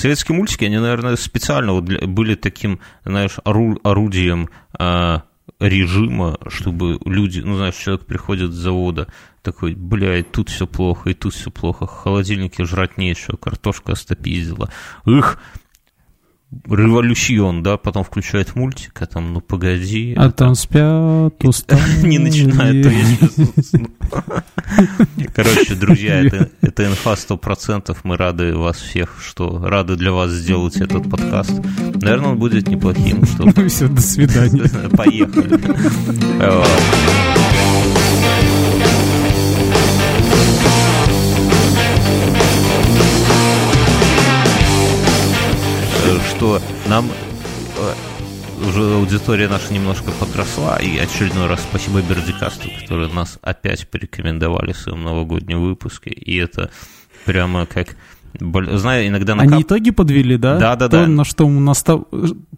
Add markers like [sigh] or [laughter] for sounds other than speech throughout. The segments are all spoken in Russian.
советские мультики, они, наверное, специально вот для, были таким, знаешь, ору, орудием а, режима, чтобы люди, ну, знаешь, человек приходит с завода, такой, блядь, тут все плохо, и тут все плохо, в холодильнике жрать нечего, картошка остопиздила. Их, революцион, да, потом включает мультик, а там, ну погоди. А там спят, устали. Не начинает, то. Короче, друзья, это, это инфа 100%, мы рады вас всех, что рады для вас сделать этот подкаст. Наверное, он будет неплохим. Что... Ну все, до свидания. [laughs] Поехали. Что нам э, уже аудитория наша немножко подросла, и очередной раз спасибо Бердикасту, которые нас опять порекомендовали в своем новогоднем выпуске, и это прямо как Знаю, иногда накап... Они итоги подвели, да? Да, да, то, да. На что мы нас... То,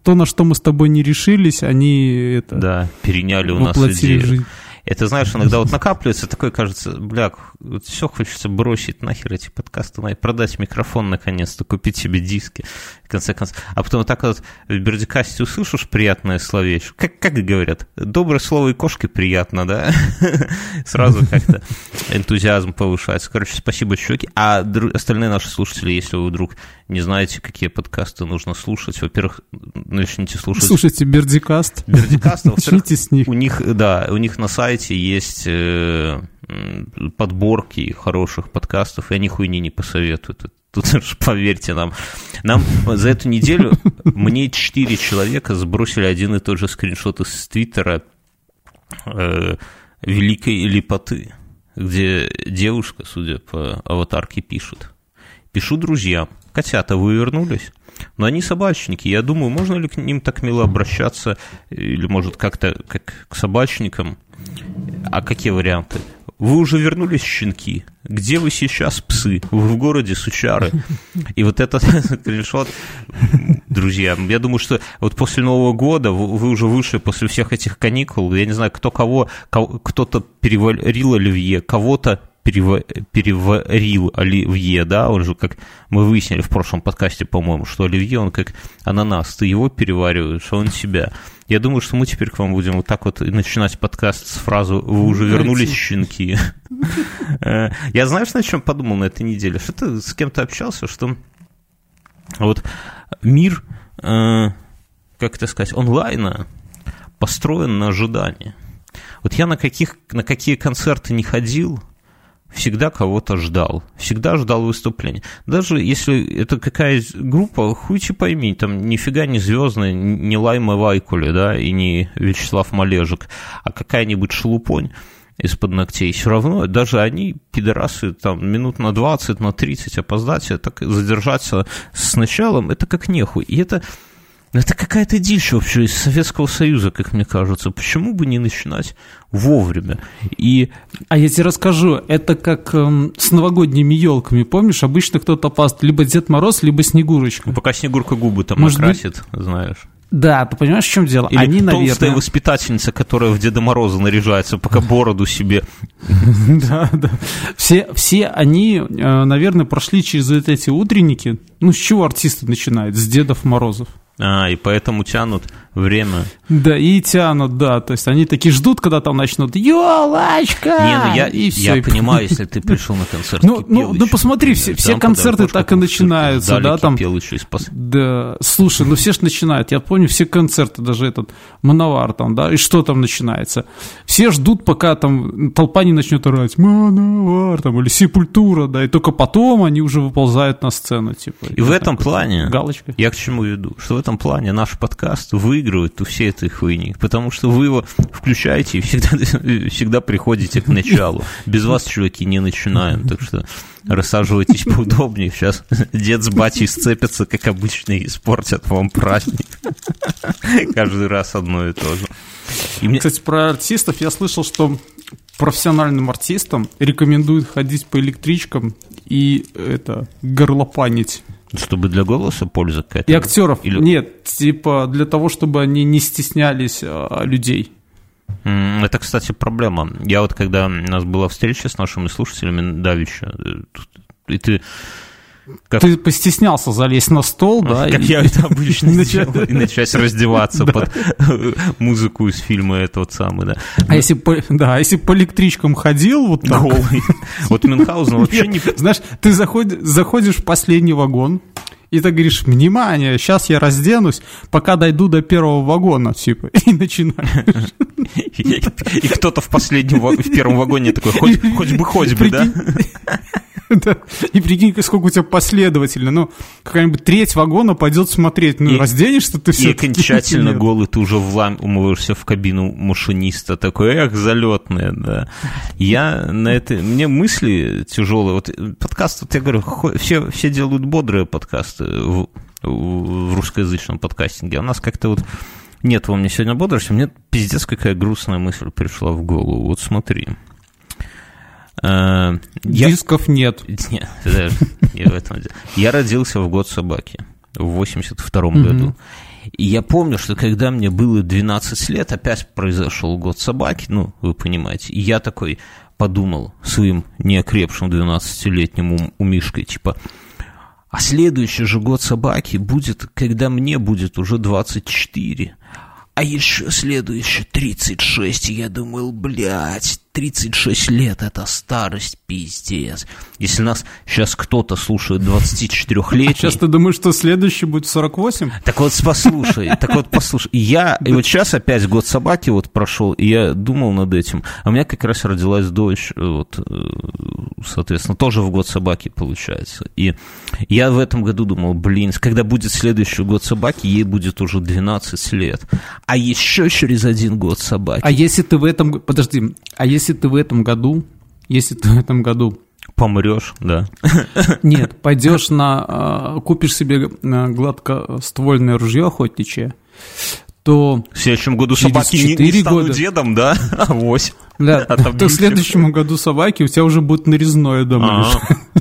на что мы с тобой не решились, они это... Да, переняли у нас идею. Жизнь. Это, знаешь, иногда вот накапливается, такой кажется, бля, вот все хочется бросить нахер эти подкасты, продать микрофон наконец-то, купить себе диски, конце концов. А потом вот так вот в Бердикасте услышишь приятное словечко, как, как говорят, доброе слово и кошке приятно, да? [laughs] Сразу как-то энтузиазм повышается. Короче, спасибо, чуваки. А остальные наши слушатели, если вы вдруг не знаете, какие подкасты нужно слушать, во-первых, начните слушать... Слушайте Бердикаст. Бердикаст, Начните с них. У них, да, у них на сайте есть э, подборки хороших подкастов, и они хуйни не посоветуют. Тут уж поверьте нам. Нам за эту неделю мне четыре человека сбросили один и тот же скриншот из Твиттера э, Великой Липоты, где девушка, судя по аватарке, пишет. Пишу друзьям. Котята, вы вернулись? Но они собачники. Я думаю, можно ли к ним так мило обращаться, или, может, как-то как к собачникам? А какие варианты? Вы уже вернулись, щенки? Где вы сейчас, псы? Вы в городе, сучары? И вот этот скриншот, [laughs] друзья, я думаю, что вот после Нового года вы уже вышли после всех этих каникул, я не знаю, кто кого, кто-то переварил оливье, кого-то переварил оливье, да, он же, как мы выяснили в прошлом подкасте, по-моему, что оливье, он как ананас, ты его перевариваешь, а он себя. Я думаю, что мы теперь к вам будем вот так вот начинать подкаст с фразы «Вы уже вернулись, щенки». Э, я знаешь, на чем подумал на этой неделе? Что ты с кем-то общался, что вот мир, э, как это сказать, онлайна построен на ожидании. Вот я на, каких, на какие концерты не ходил – всегда кого-то ждал, всегда ждал выступления. Даже если это какая группа, хуйте пойми, там нифига не звездная, не Лайма Вайкули, да, и не Вячеслав Малежик, а какая-нибудь шелупонь из-под ногтей, все равно даже они, пидорасы, там, минут на 20, на 30 опоздать, а так задержаться с началом, это как нехуй. И это это какая-то дичь вообще из Советского Союза, как мне кажется. Почему бы не начинать вовремя? И... А я тебе расскажу, это как эм, с новогодними елками, помнишь? Обычно кто-то паст либо Дед Мороз, либо Снегурочка. Ну, пока Снегурка губы там Может накрасит, быть... знаешь. Да, ты понимаешь, в чем дело? Или Они, толстая наверное... воспитательница, которая в Деда Мороза наряжается, пока [laughs] бороду себе... Да, да. Все, все они, э, наверное, прошли через эти утренники. Ну, с чего артисты начинают? С Дедов Морозов. А, и поэтому тянут время. Да, и тянут, да. То есть они такие ждут, когда там начнут «Ёлочка!» Не, ну я, и все. я понимаю, [laughs] если ты пришел на концерт Ну, ну, ну посмотри, все, все концерты так и начинаются, да, там. Пос... Да, слушай, ну все же начинают. Я помню все концерты, даже этот Мановар там, да, и что там начинается? Все ждут, пока там толпа не начнет орать «Мановар» там, или «Сепультура», да, и только потом они уже выползают на сцену, типа. И, и в этом плане, галочка. я к чему веду, что этом плане наш подкаст выигрывает у всей этой хуйни, потому что вы его включаете и всегда, [laughs] всегда приходите к началу. Без вас, чуваки, не начинаем, так что рассаживайтесь поудобнее. Сейчас дед с батей сцепятся, как обычно, и испортят вам праздник. Каждый раз одно и то же. И мне... Кстати, про артистов я слышал, что профессиональным артистам рекомендуют ходить по электричкам и это горлопанить чтобы для голоса польза какая-то? И актеров. Или... Нет, типа для того, чтобы они не стеснялись а, людей. Это, кстати, проблема. Я вот, когда у нас была встреча с нашими слушателями Давича, э, и ты Как- Ты постеснялся залезть на стол, да? Как и- я это обычно делаю, [laughs] и начать [laughs] раздеваться под музыку из фильма этот самый, да. А если, по, да, а если по электричкам ходил, вот так, Голый. [laughs] Вот Мюнхгаузен вообще не... знаешь, ты заходи- заходишь в последний вагон, и ты говоришь, внимание, сейчас я разденусь, пока дойду до первого вагона, типа, [laughs] и начинаешь. И, и кто-то в последнем, в первом вагоне такой, хоть, бы, хоть бы, да? [laughs] Да. И прикинь, сколько у тебя последовательно. Ну, какая-нибудь треть вагона пойдет смотреть. Ну, И- разденешься ты И все окончательно голый, ты уже вламываешься в кабину машиниста, такой, эх, залетная, да. Я на это, мне мысли тяжелые, вот подкаст, вот я говорю, все, все делают бодрые подкасты в, в русскоязычном подкастинге, а у нас как-то вот нет во мне сегодня бодрости, мне пиздец какая грустная мысль пришла в голову, вот смотри. Э, Я, Дисков нет. [laughs] нет, не в этом дело. Я родился в год собаки в 82-м Мгм. году. И я помню, что когда мне было 12 лет, опять произошел год собаки, ну, вы понимаете, и я такой подумал своим неокрепшим 12-летним ум- умишкой, типа, а следующий же год собаки будет, когда мне будет уже 24. А еще следующий 36, и я думал, блядь, 36 лет это старость, пиздец. Если нас сейчас кто-то слушает 24-летний... Сейчас ты думаешь, что следующий будет 48? Так вот послушай, так вот послушай. Я, и вот сейчас опять год собаки вот прошел, и я думал над этим. А у меня как раз родилась дочь, э, вот, э, соответственно, тоже в год собаки получается. И я в этом году думал, блин, когда будет следующий год собаки, ей будет уже 12 лет. А еще через один год собаки. А если ты в этом... Подожди, а если ты в этом году... Если ты в этом году... Помрешь, да. [laughs] Нет, пойдешь на... а, Купишь себе а, гладкоствольное ружье охотничье, то... В следующем году собаки не, не станут года. дедом, да? [laughs] Авось. Да, Отобьют то в следующем году собаки у тебя уже будет нарезное дома. А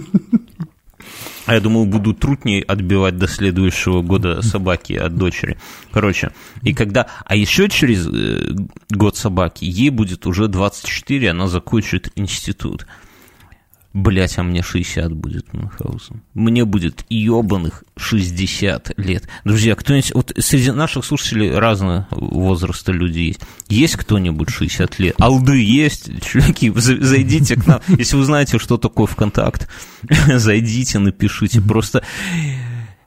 я думал, буду трутней отбивать до следующего года собаки от дочери. Короче, и когда... А еще через э, год собаки ей будет уже 24, она закончит институт. Блять, а мне 60 будет Мюнхгаузен. Мне будет ебаных 60 лет. Друзья, кто-нибудь... Вот среди наших слушателей разного возраста люди есть. Есть кто-нибудь 60 лет? Алды есть? Чуваки, за- зайдите к нам. [laughs] Если вы знаете, что такое ВКонтакт, [laughs] зайдите, напишите. Просто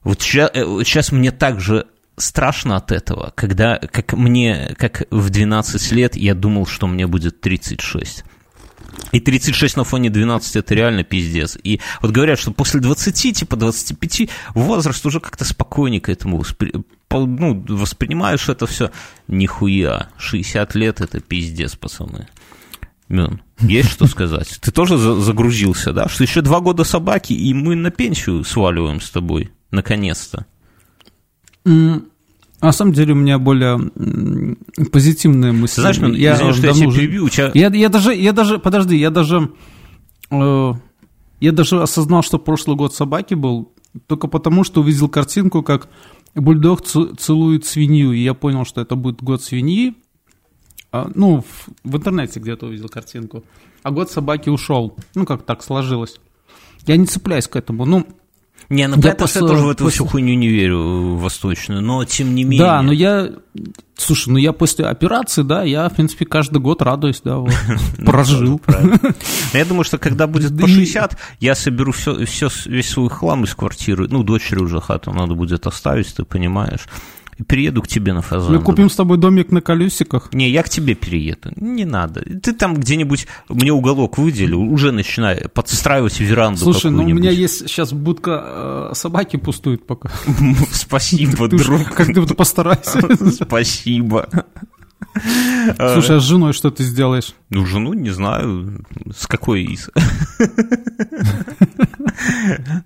вот сейчас мне так же страшно от этого, когда, как мне, как в 12 лет я думал, что мне будет 36. И 36 на фоне 12 это реально пиздец. И вот говорят, что после 20, типа 25, возраст уже как-то спокойнее к этому воспри- ну, воспринимаешь это все. Нихуя. 60 лет это пиздец, пацаны. Мюн, есть что сказать? Ты тоже за- загрузился, да? Что еще два года собаки, и мы на пенсию сваливаем с тобой. Наконец-то. На самом деле у меня более м, позитивные мысли. Ты знаешь, я извини, что я тебя уже- перебью, у тебя... Я, я даже, я даже, подожди, я даже, э, я даже осознал, что прошлый год собаки был, только потому, что увидел картинку, как бульдог целует свинью, и я понял, что это будет год свиньи. А, ну, в, в интернете где-то увидел картинку. А год собаки ушел. Ну, как так сложилось. Я не цепляюсь к этому. Ну, Не, ну Я я после после- тоже в эту после- всю хуйню не верю, восточную, но тем не менее... да, но я, слушай, ну я после операции, да, я, в принципе, каждый год радуюсь, да, вот, [laughs] Ну, прожил. [laughs] я думаю, что когда будет по и- 60, я соберу все, весь свой хлам из квартиры. Ну, дочери уже хату надо будет оставить, ты понимаешь. И перееду к тебе на фазан. Мы купим с тобой домик на колесиках. Не, я к тебе перееду. Не надо. Ты там где-нибудь мне уголок выдели, уже начинай подстраивать веранду Слушай, ну у меня есть сейчас будка э, собаки пустует пока. [laughs] Спасибо, [laughs] Ты друг. Как-то постарайся. [laughs] Спасибо. Слушай, а с женой что ты сделаешь? Ну, жену не знаю, с какой из. [laughs]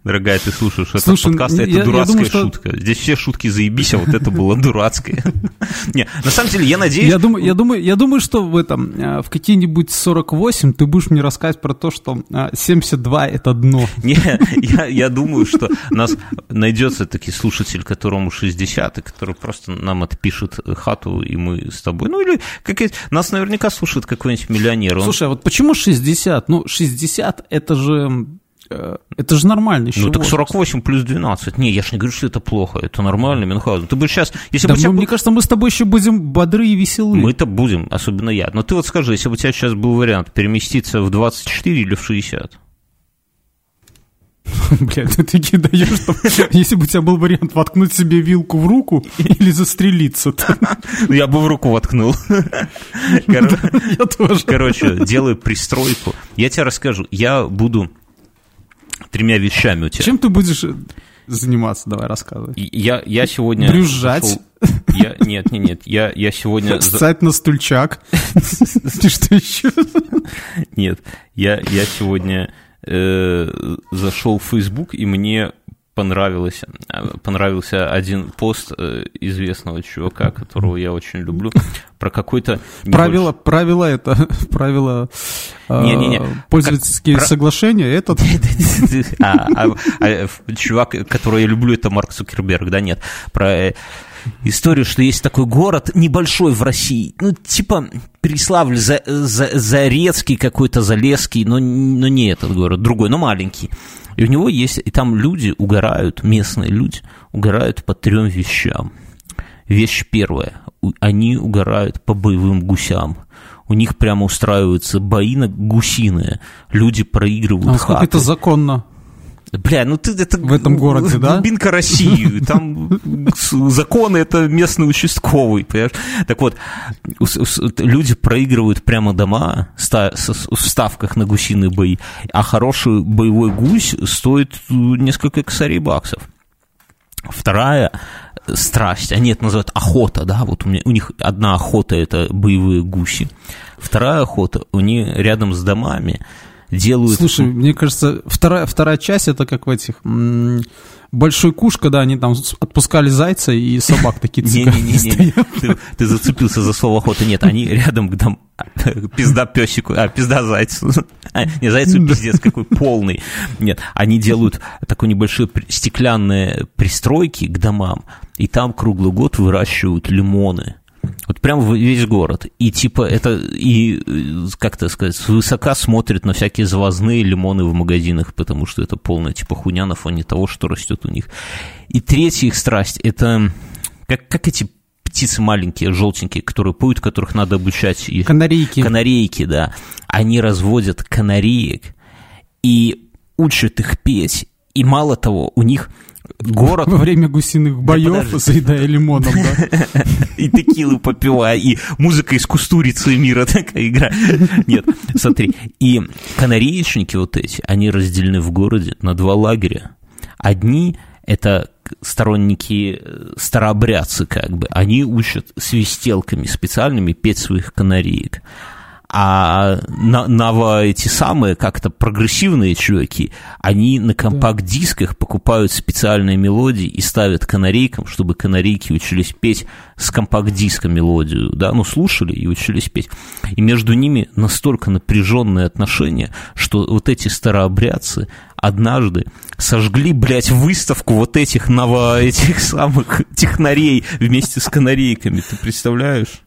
Дорогая, ты слушаешь этот Слушай, подкаст, я- это я дурацкая думаю, что- шутка. Здесь все шутки заебись, а вот это было дурацкое. [laughs] Не, на самом деле, я надеюсь... Я думаю, я думаю, я думаю, что в этом э, в какие-нибудь 48 ты будешь мне рассказывать про то, что э, 72 это дно. [laughs] Не, я, я думаю, что нас найдется таки слушатель, которому 60, и который просто нам отпишет хату, и мы с тобой. Ну, или как нас наверняка слушает какой-нибудь миллионер. Он- Слушай, а вот почему 60? Ну, 60 это же Э, это же нормально еще. Ну так 48 плюс 12. Не, я же не говорю, что это плохо. Это нормально, Мюнхгаузен. Ты бы сейчас... Если да бы мы, Мне кажется, мы с тобой еще будем бодры и веселы. Мы-то будем, особенно я. Но ты вот скажи, если бы у тебя сейчас был вариант переместиться в 24 или в 60? [laughs] Блядь, ты такие даешь, что если бы у тебя был вариант воткнуть себе вилку в руку или застрелиться. Ну, я бы в руку воткнул. Я тоже. Короче, делаю пристройку. Я тебе расскажу. Я буду тремя вещами у тебя. Чем ты будешь заниматься? Давай рассказывай. Я, я сегодня... Брюзжать? Я, нет, нет, нет. Я, я сегодня... Встать на стульчак. [laughs] Ты что еще? Нет, я, я сегодня э, зашел в Facebook, и мне понравилось, понравился один пост э, известного чувака, которого я очень люблю, про какой-то... Правило, правило это, [laughs] правило не, не, не. пользовательские как, соглашения, этот... [laughs] а, а, а, чувак, которого я люблю, это Марк Цукерберг, да, нет, про э, историю, что есть такой город небольшой в России, ну, типа Переславль, за, за, Зарецкий какой-то, Залесский, но, но не этот город, другой, но маленький. И у него есть, и там люди угорают, местные люди угорают по трем вещам. Вещь первая, они угорают по боевым гусям. У них прямо устраиваются бои на гусиные. Люди проигрывают а хаты. это законно? Бля, ну ты это... В этом городе, да? Глубинка России. Там законы это местный участковый, понимаешь? Так вот, люди проигрывают прямо дома в ставках на гусиные бои, а хороший боевой гусь стоит несколько косарей баксов. Вторая страсть, они это называют охота, да, вот у, меня, у них одна охота – это боевые гуси, вторая охота у них рядом с домами – делают... Слушай, мне кажется, вторая, вторая часть это как в этих... Большой куш, когда они там отпускали зайца и собак такие Не-не-не, ты, ты зацепился за слово охота. Нет, они рядом там пизда песику, а, пизда зайцу. А, не, зайцу пиздец какой полный. Нет, они делают такой небольшой стеклянные пристройки к домам, и там круглый год выращивают лимоны. Вот прям весь город. И типа это, и, как то сказать, свысока смотрят на всякие завозные лимоны в магазинах, потому что это полная типа хуйня на фоне того, что растет у них. И третья их страсть, это как, как эти птицы маленькие, желтенькие, которые поют, которых надо обучать. Их. Канарейки. Канарейки, да. Они разводят канареек и учат их петь. И мало того, у них город... Во время гусиных боев, да, заедая лимоном, да? И текилу попивая, и музыка из кустурицы мира такая игра. Нет, смотри. И канареечники вот эти, они разделены в городе на два лагеря. Одни – это сторонники э, старообрядцы, как бы. Они учат свистелками специальными петь своих канареек а на эти самые как-то прогрессивные чуваки, они на компакт-дисках покупают специальные мелодии и ставят канарейкам, чтобы канарейки учились петь с компакт-диска мелодию, да, ну, слушали и учились петь. И между ними настолько напряженные отношения, что вот эти старообрядцы однажды сожгли, блядь, выставку вот этих ново, этих самых технарей вместе с канарейками, ты представляешь?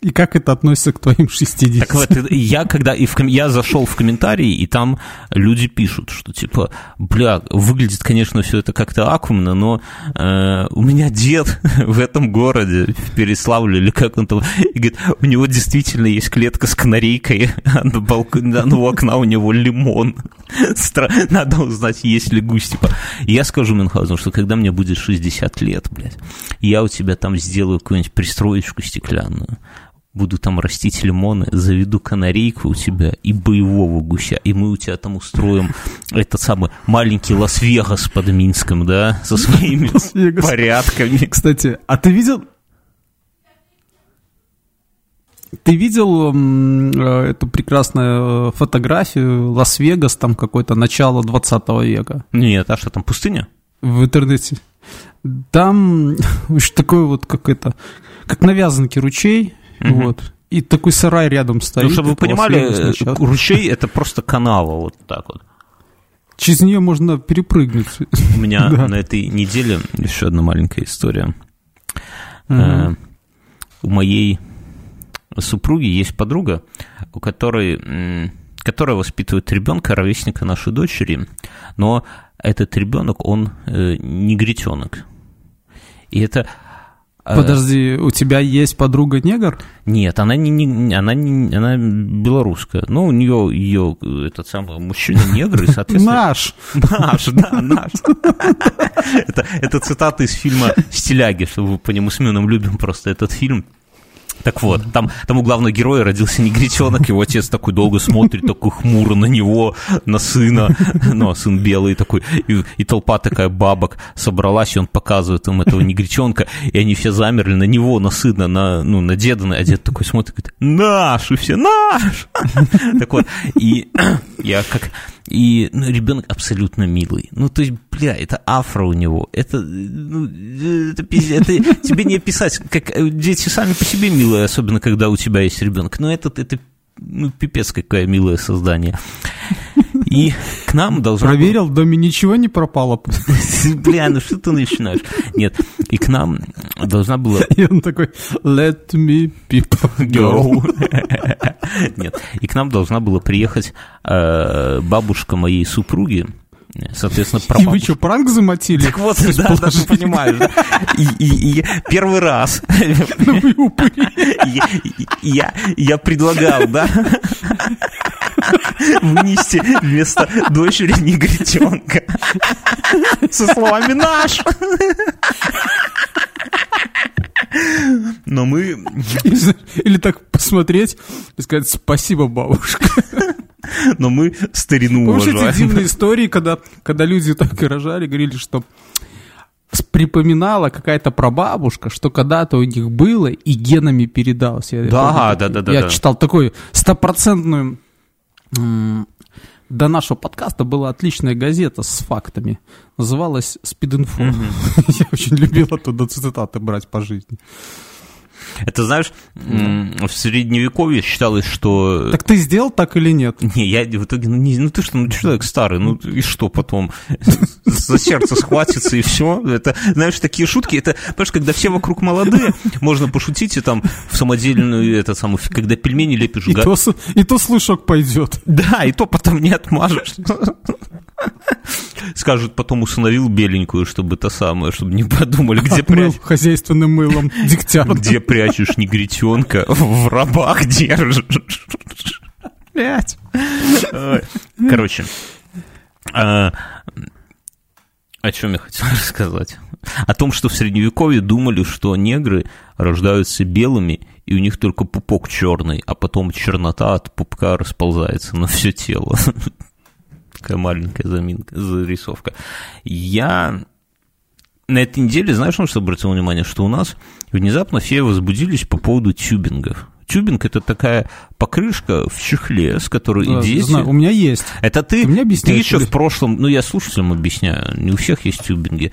И как это относится к твоим 60? Так вот, я когда и в, я зашел в комментарии, и там люди пишут, что типа, бля, выглядит, конечно, все это как-то аккумно, но э, у меня дед [laughs] в этом городе, в Переславле, или как он там, и говорит, у него действительно есть клетка с канарейкой, а [laughs] на балконе, на у окна у него лимон. [laughs] Надо узнать, есть ли гусь, типа. я скажу Мюнхгаузену, что когда мне будет 60 лет, блядь, я у тебя там сделаю какую-нибудь пристроечку стеклянную, буду там растить лимоны, заведу канарейку у тебя и боевого гуся, и мы у тебя там устроим этот самый маленький Лас-Вегас под Минском, да, со своими [laughs] порядками. Кстати, а ты видел, ты видел э, эту прекрасную э, фотографию Лас-Вегас, там какое-то начало 20 века? Нет, а что там, пустыня? В интернете. Там [laughs] очень такой вот как это, как навязанки ручей, угу. вот, и такой сарай рядом стоит. Ну, чтобы вы понимали, э, ручей это просто канава, вот так вот. Через нее можно перепрыгнуть. У меня [laughs] да. на этой неделе еще одна маленькая история. Угу. Э, у моей супруги есть подруга, у которой, которая воспитывает ребенка, ровесника нашей дочери, но этот ребенок, он э, негритенок. И это Подожди, у тебя есть подруга негр? Нет, она не, не она не она белорусская. Ну, у нее ее этот самый мужчина негр и соответственно. Наш, наш, да, наш. Это это цитата из фильма "Стиляги", что вы по нему с Мюном любим просто этот фильм. Так вот, там, там у главного героя родился негритенок, его отец такой долго смотрит, такой хмуро на него, на сына, ну, а сын белый такой, и, и толпа такая бабок собралась, и он показывает им этого негритенка, и они все замерли на него, на сына, на, ну, на деда, а дед такой смотрит, говорит, наш, и все, наш! Так вот, и я как и ну, ребенок абсолютно милый. Ну, то есть, бля, это афро у него. Это, ну, это, это тебе не описать. Как дети сами по себе милые, особенно когда у тебя есть ребенок. Но этот, это ну, пипец, какое милое создание. И к нам должна... Проверил, в доме ничего не пропало. [laughs] Бля, ну что ты начинаешь? Нет, и к нам должна была... И он такой, let me people go. [laughs] Нет, и к нам должна была приехать э, бабушка моей супруги, соответственно, про И вы что, пранк замутили? Так вот, да, даже понимаешь, да? И, и, и первый раз ну, я, я предлагал, да, вынести вместо дочери негритенка со словами «наш». Но мы... Или так посмотреть и сказать «спасибо, бабушка». Но мы старину Помнишь уважаем. эти дивные истории, когда, когда люди так и рожали, говорили, что припоминала какая-то прабабушка, что когда-то у них было и генами передалось. Я да, да, да, да. Я да. читал такую стопроцентную... До нашего подкаста была отличная газета с фактами. Называлась «Спид-инфо». [laughs] Я очень любил оттуда цитаты брать по жизни. Это, знаешь, в средневековье считалось, что... Так ты сделал так или нет? Не, я в итоге, ну, не, ну ты что, ну человек старый, ну и что потом? За сердце схватится и все. Это, знаешь, такие шутки, это, понимаешь, когда все вокруг молодые, можно пошутить и там в самодельную, это самое, когда пельмени лепишь... И, то, и то слышок пойдет. Да, и то потом не отмажешь. Скажут, потом усыновил беленькую, чтобы то самое, чтобы не подумали, где прячешь. хозяйственным мылом [laughs] дегтярь. Где прячешь негритенка, в рабах держишь. Блять. Короче, а, о чем я хотел [laughs] рассказать? О том, что в Средневековье думали, что негры рождаются белыми, и у них только пупок черный, а потом чернота от пупка расползается на все тело такая маленькая заминка, зарисовка. Я на этой неделе, знаешь, на что обратил внимание, что у нас внезапно все возбудились по поводу тюбингов. Тюбинг это такая покрышка в чехле, с которой да, дети... Знаю, у меня есть. Это ты, ты, ты еще в прошлом, ну я слушателям объясняю, не у всех есть тюбинги.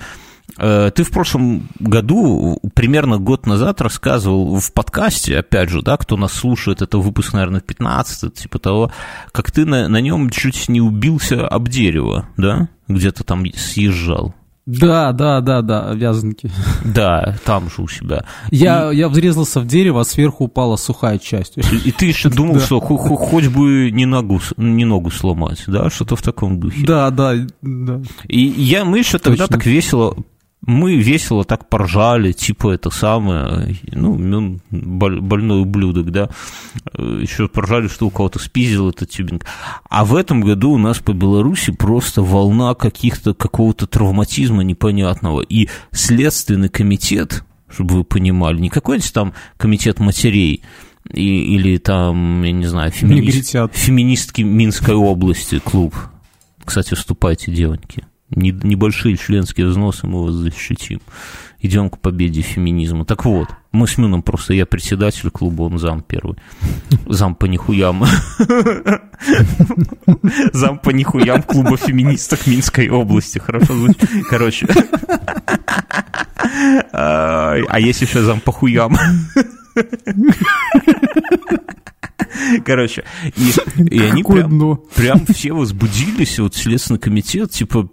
Э, ты в прошлом году, примерно год назад, рассказывал в подкасте, опять же, да, кто нас слушает, это выпуск, наверное, 15, типа того, как ты на, на нем чуть не убился об дерево, да, где-то там съезжал. Да, да, да, да, вязанки. Да, там же у себя. Я, и... я врезался в дерево, а сверху упала сухая часть. И, и ты еще думал, что хоть бы не ногу, не ногу сломать, да, что-то в таком духе. Да, да, да. И я, мы еще тогда так весело мы весело так поржали, типа это самое, ну, больной ублюдок, да, еще поржали, что у кого-то спиздил этот тюбинг. А в этом году у нас по Беларуси просто волна каких-то, какого-то травматизма непонятного. И Следственный комитет, чтобы вы понимали, не какой-нибудь там комитет матерей, и, или там, я не знаю, феминист, феминистки Минской области клуб. Кстати, вступайте, девоньки небольшие членские взносы мы вас защитим. Идем к победе феминизма. Так вот, мы с Мюном просто, я председатель клуба, он зам первый. Зам по нихуям. Зам по нихуям клуба феминисток Минской области. Хорошо звучит? Короче. А есть еще зам по хуям. Короче, и, и они прям, прям все возбудились, вот Следственный комитет, типа,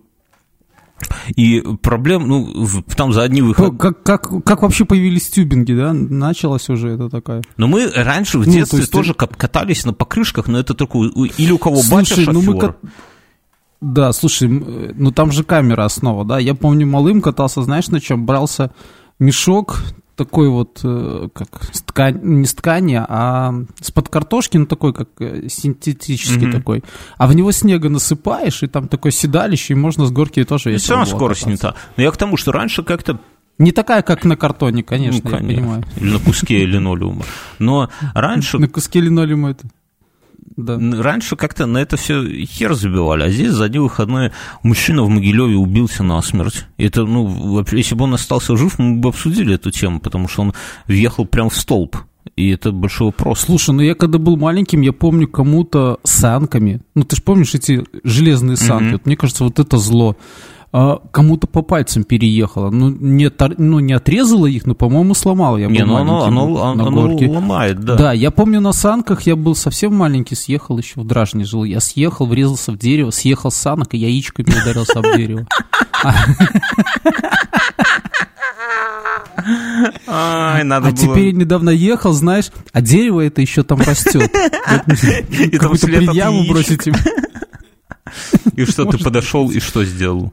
И проблем, ну, там за одни выходы... Как, как, как вообще появились тюбинги, да? Началось уже это такая... Но мы раньше в ну, детстве есть... тоже катались на покрышках, но это только или у кого Слушай, батя шофер. Ну мы Да, слушай, ну там же камера основа, да? Я помню, малым катался, знаешь, на чем? Брался мешок, такой вот, э, как ткань, не с ткани, а с-под картошки, ну такой, как э, синтетический mm-hmm. такой. А в него снега насыпаешь, и там такое седалище, и можно с горки тоже весело Все равно скорость кататься. не та. Но я к тому, что раньше как-то не такая, как на картоне, конечно, ну, конечно. я понимаю. Или на куске [laughs] линолеума. Но раньше... На куске линолеума это... Да. Раньше как-то на это все хер забивали, а здесь за один выходной мужчина в Могилеве убился насмерть. Это, ну, если бы он остался жив, мы бы обсудили эту тему, потому что он въехал прям в столб. И это большой вопрос. Слушай, ну я когда был маленьким, я помню кому-то санками. Ну ты же помнишь эти железные санки? Mm-hmm. Вот, мне кажется, вот это зло а, кому-то по пальцам переехало. Ну не, ну, не отрезало их, но, по-моему, сломало. Я не, ну оно, оно, на оно горке. ломает, да. Да, я помню на санках, я был совсем маленький, съехал еще в Дражне жил. Я съехал, врезался в дерево, съехал с санок и яичками ударился об дерево. Ай, надо а было... теперь недавно ехал, знаешь, а дерево это еще там растет. Какую-то предъяву бросить им. И что, ты подошел и что сделал?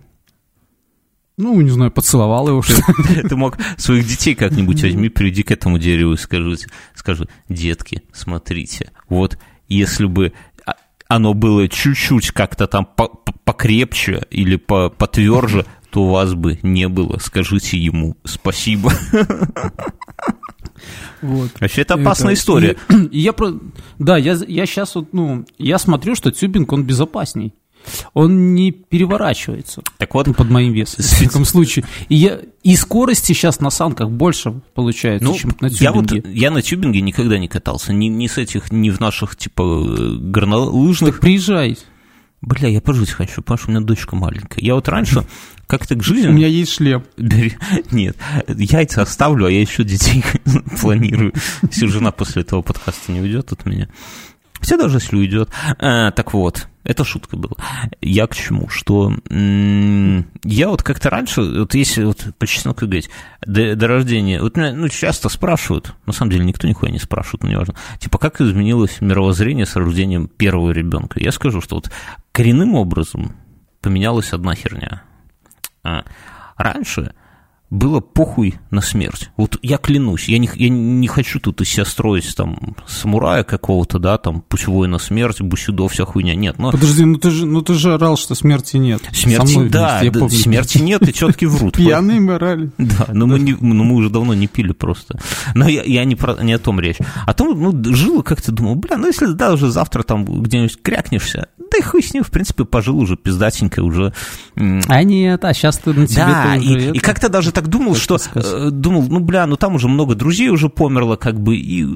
Ну, не знаю, поцеловал его. Что ты мог своих детей как-нибудь возьми, приди к этому дереву и скажи, скажи, детки, смотрите, вот если бы оно было чуть-чуть как-то там покрепче или потверже, то у вас бы не было. Скажите ему спасибо. Вот. Вообще это опасная это, история. И, и я про, да, я, я сейчас вот, ну, я смотрю, что тюбинг, он безопасней он не переворачивается так вот, под моим весом, в таком [laughs] случае. И, я, и скорости сейчас на санках больше получается, ну, чем на тюбинге. Я, вот, я на тюбинге никогда не катался, ни, ни с этих, ни в наших, типа, горнолыжных. Так приезжай. Бля, я пожить хочу, потому что у меня дочка маленькая. Я вот раньше [laughs] как-то к жизни... У меня есть шлем. [laughs] Нет, яйца оставлю, а я еще детей планирую. Если жена после этого подкаста не уйдет от меня. Все даже если уйдет. А, так вот, это шутка была. Я к чему? Что я вот как-то раньше, вот если вот по чесноку говорить, до, до рождения, вот меня ну, часто спрашивают, на самом деле никто нихуя не спрашивает, но неважно, типа, как изменилось мировоззрение с рождением первого ребенка? Я скажу, что вот коренным образом поменялась одна херня. А, раньше было похуй на смерть. Вот я клянусь, я не, я не хочу тут из себя строить там самурая какого-то, да, там пусть на смерть, бусюдо, вся хуйня. Нет, но... Подожди, ну ты же, ну ты же орал, что смерти нет. Смерти, да, вместе, да смерти нет, и четкий врут. [laughs] Пьяные мы орали. Да, но мы, не, но мы уже давно не пили просто. Но я, я не, про, не о том речь. О том, ну, жил как-то думал, бля, ну если да, уже завтра там где-нибудь крякнешься, да и хуй с ним, в принципе, пожил уже пиздатенько, уже... А нет, а сейчас ты на тебе Да, и, и как-то даже так думал, как что... Э, думал, ну, бля, ну там уже много друзей уже померло, как бы, и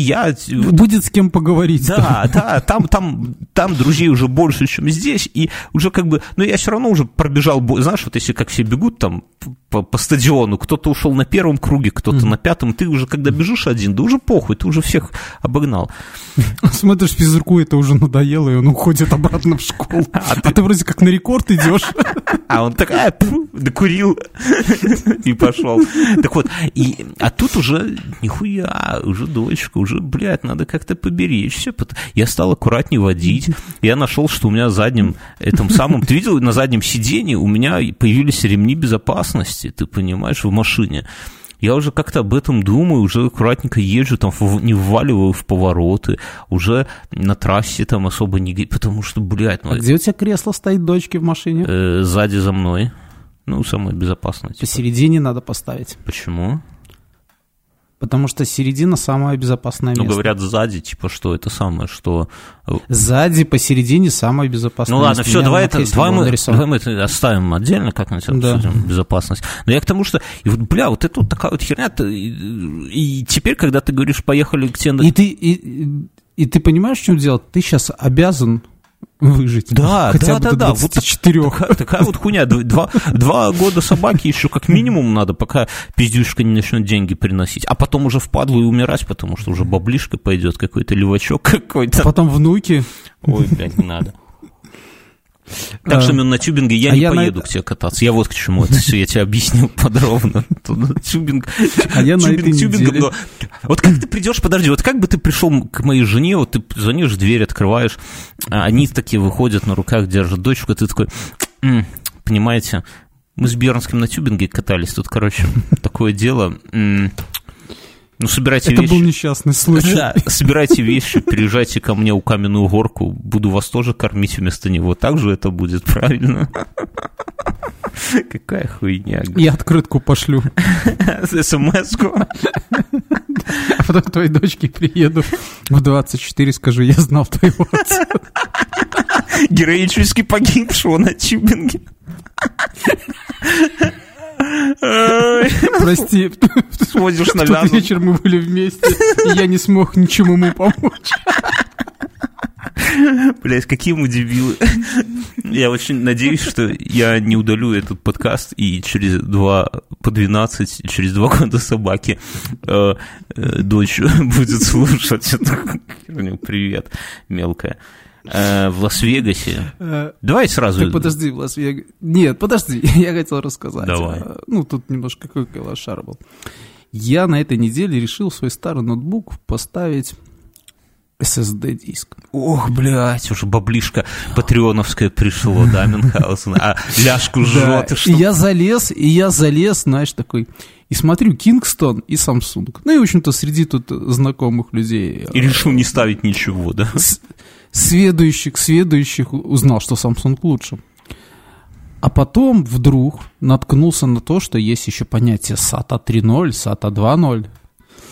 я... Будет с кем поговорить. Да, [laughs] да, там, там, там друзей уже больше, чем здесь, и уже как бы, но я все равно уже пробежал, знаешь, вот если как все бегут там по, по стадиону, кто-то ушел на первом круге, кто-то mm-hmm. на пятом, ты уже когда бежишь один, да уже похуй, ты уже всех обогнал. [laughs] Смотришь, физруку это уже надоело, и он уходит обратно в школу. [laughs] А, а ты... вроде как на рекорд идешь. А он такая, докурил и пошел. Так вот, и, а тут уже нихуя, уже дочка, уже, блядь, надо как-то поберечься. Я стал аккуратнее водить. Я нашел, что у меня задним, этом самом, ты видел, на заднем сиденье у меня появились ремни безопасности, ты понимаешь, в машине. Я уже как-то об этом думаю, уже аккуратненько езжу, там не вваливаю в повороты, уже на трассе там особо не... Потому что, блядь... Ну, а где у тебя кресло стоит дочки в машине? Э, сзади за мной. Ну, самое безопасное. Типа. Посередине надо поставить. Почему? Потому что середина самое безопасное ну, место. Ну, говорят, сзади, типа, что это самое, что... Э, сзади, посередине самое безопасное ну, место. Ладно, все, давай, это, давай, мы, давай мы это оставим отдельно, как нибудь да. обсудим безопасность. Но я к тому, что, и вот, бля, вот это вот такая вот херня, и, и теперь, когда ты говоришь, поехали к тебе... И ты, и, и ты понимаешь, в чем дело? Ты сейчас обязан выжить. Да, Хотя да, бы да, да. Вот такая, такая вот хуйня. Два, два года собаки еще как минимум надо, пока пиздюшка не начнет деньги приносить. А потом уже впадлу и умирать, потому что уже баблишка пойдет, какой-то левачок какой-то. Потом внуки. Ой, блядь, не надо. Так что именно на тюбинге я а не я на поеду это- к тебе кататься. Я вот к чему это все, я тебе объяснил [laughs] подробно. Тюбинг, А я на тюбинг неделе- но- Вот как ты придешь, подожди, вот как бы ты пришел к моей жене, вот ты звонишь дверь, открываешь, а они такие выходят, на руках держат дочку, ты такой, «М, понимаете, мы с Бернским на тюбинге катались, тут, короче, [laughs] такое дело. Ну, собирайте Это вещи. был несчастный случай. Да, собирайте вещи, переезжайте ко мне у каменную горку, буду вас тоже кормить вместо него. Так же это будет, правильно? Какая хуйня. Я открытку пошлю, СМС-ку. а потом к твоей дочке приеду в 24, скажу, я знал твоего отца. Героически погибшего на тюбинге. Прости, Сводишь на тот вечер мы были вместе, и я не смог ничем ему помочь. Блять, какие мы дебилы. Я очень надеюсь, что я не удалю этот подкаст, и через два по 12, через два года собаки э, э, дочь [laughs] будет слушать эту херню. Привет, мелкая. Э, в Лас-Вегасе. Э, Давай сразу. Так подожди, в Лас-Вегасе. Нет, подожди, [laughs] я хотел рассказать. Давай. А, Ну, тут немножко какой лошар был. Я на этой неделе решил в свой старый ноутбук поставить SSD-диск. Ох, блядь, уже баблишка патреоновское пришло, да, [laughs] Мюнхгаузен? А ляжку Да, жжет, и и я залез, и я залез, знаешь, такой, и смотрю Kingston и Samsung. Ну и, в общем-то, среди тут знакомых людей. И решил не ставить ничего, да? с- сведущих узнал, что Samsung лучше. А потом вдруг наткнулся на то, что есть еще понятие SATA 3.0, SATA 2.0.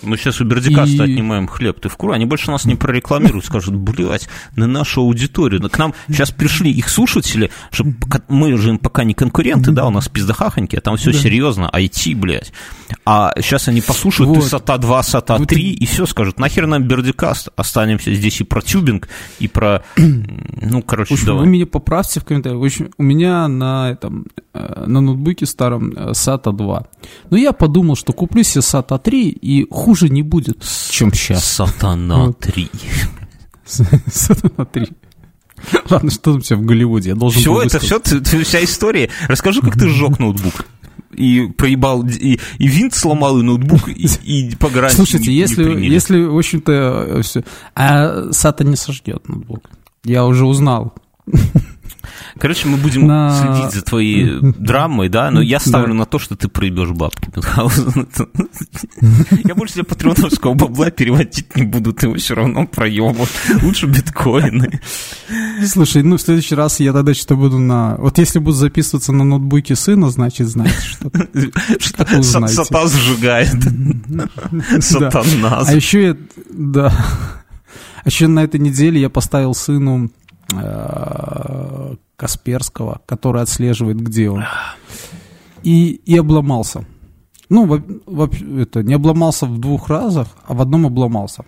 Мы сейчас у Бердикаста И- отнимаем хлеб. Ты в куре? Они больше нас не прорекламируют, скажут, блядь, на нашу аудиторию. К нам сейчас пришли их слушатели, что пока- мы же им пока не конкуренты, да, у нас пиздахахоньки, а там все серьезно, IT, блядь. А сейчас они послушают Вот. ты SATA 2, SATA Вот 3, и все скажут, нахер нам Бердикаст, останемся здесь и про тюбинг, и про, [clears throat] ну, короче, общем, давай. вы меня поправьте в комментариях. В общем, у меня на, этом, э, на ноутбуке старом э, SATA 2. Но я подумал, что куплю себе SATA 3, и хуже не будет, чем сейчас. Сатана Вот. 3. SATA 3. Ладно, что там все в Голливуде? Я должен Все, это все, вся история. Расскажи, как ты сжег ноутбук. И проебал, и, и винт сломал, и ноутбук, и, и по гарантии Слушайте, не- не если, приняли. если, в общем-то, все... А SATA не сожгет ноутбук. Я уже узнал. Короче, мы будем На- следить за твоей [laughs] драмой, да, но я ставлю Да. на то, что ты проебешь бабки. Мюнхгаузен. [laughs] Я больше тебе патреоновского бабла переводить не буду, ты его все равно проебал. Лучше биткоины. Слушай, ну в следующий раз я тогда что буду на... Вот если буду записываться на ноутбуке сына, значит, знаете, что... [laughs] Что вы знаете. Сата сжигает. Сатана. А еще я... Да. А еще на этой неделе я поставил сыну Касперского, который отслеживает, где он. И, и обломался. Ну, во- во- это, не обломался в двух разах, а в одном обломался.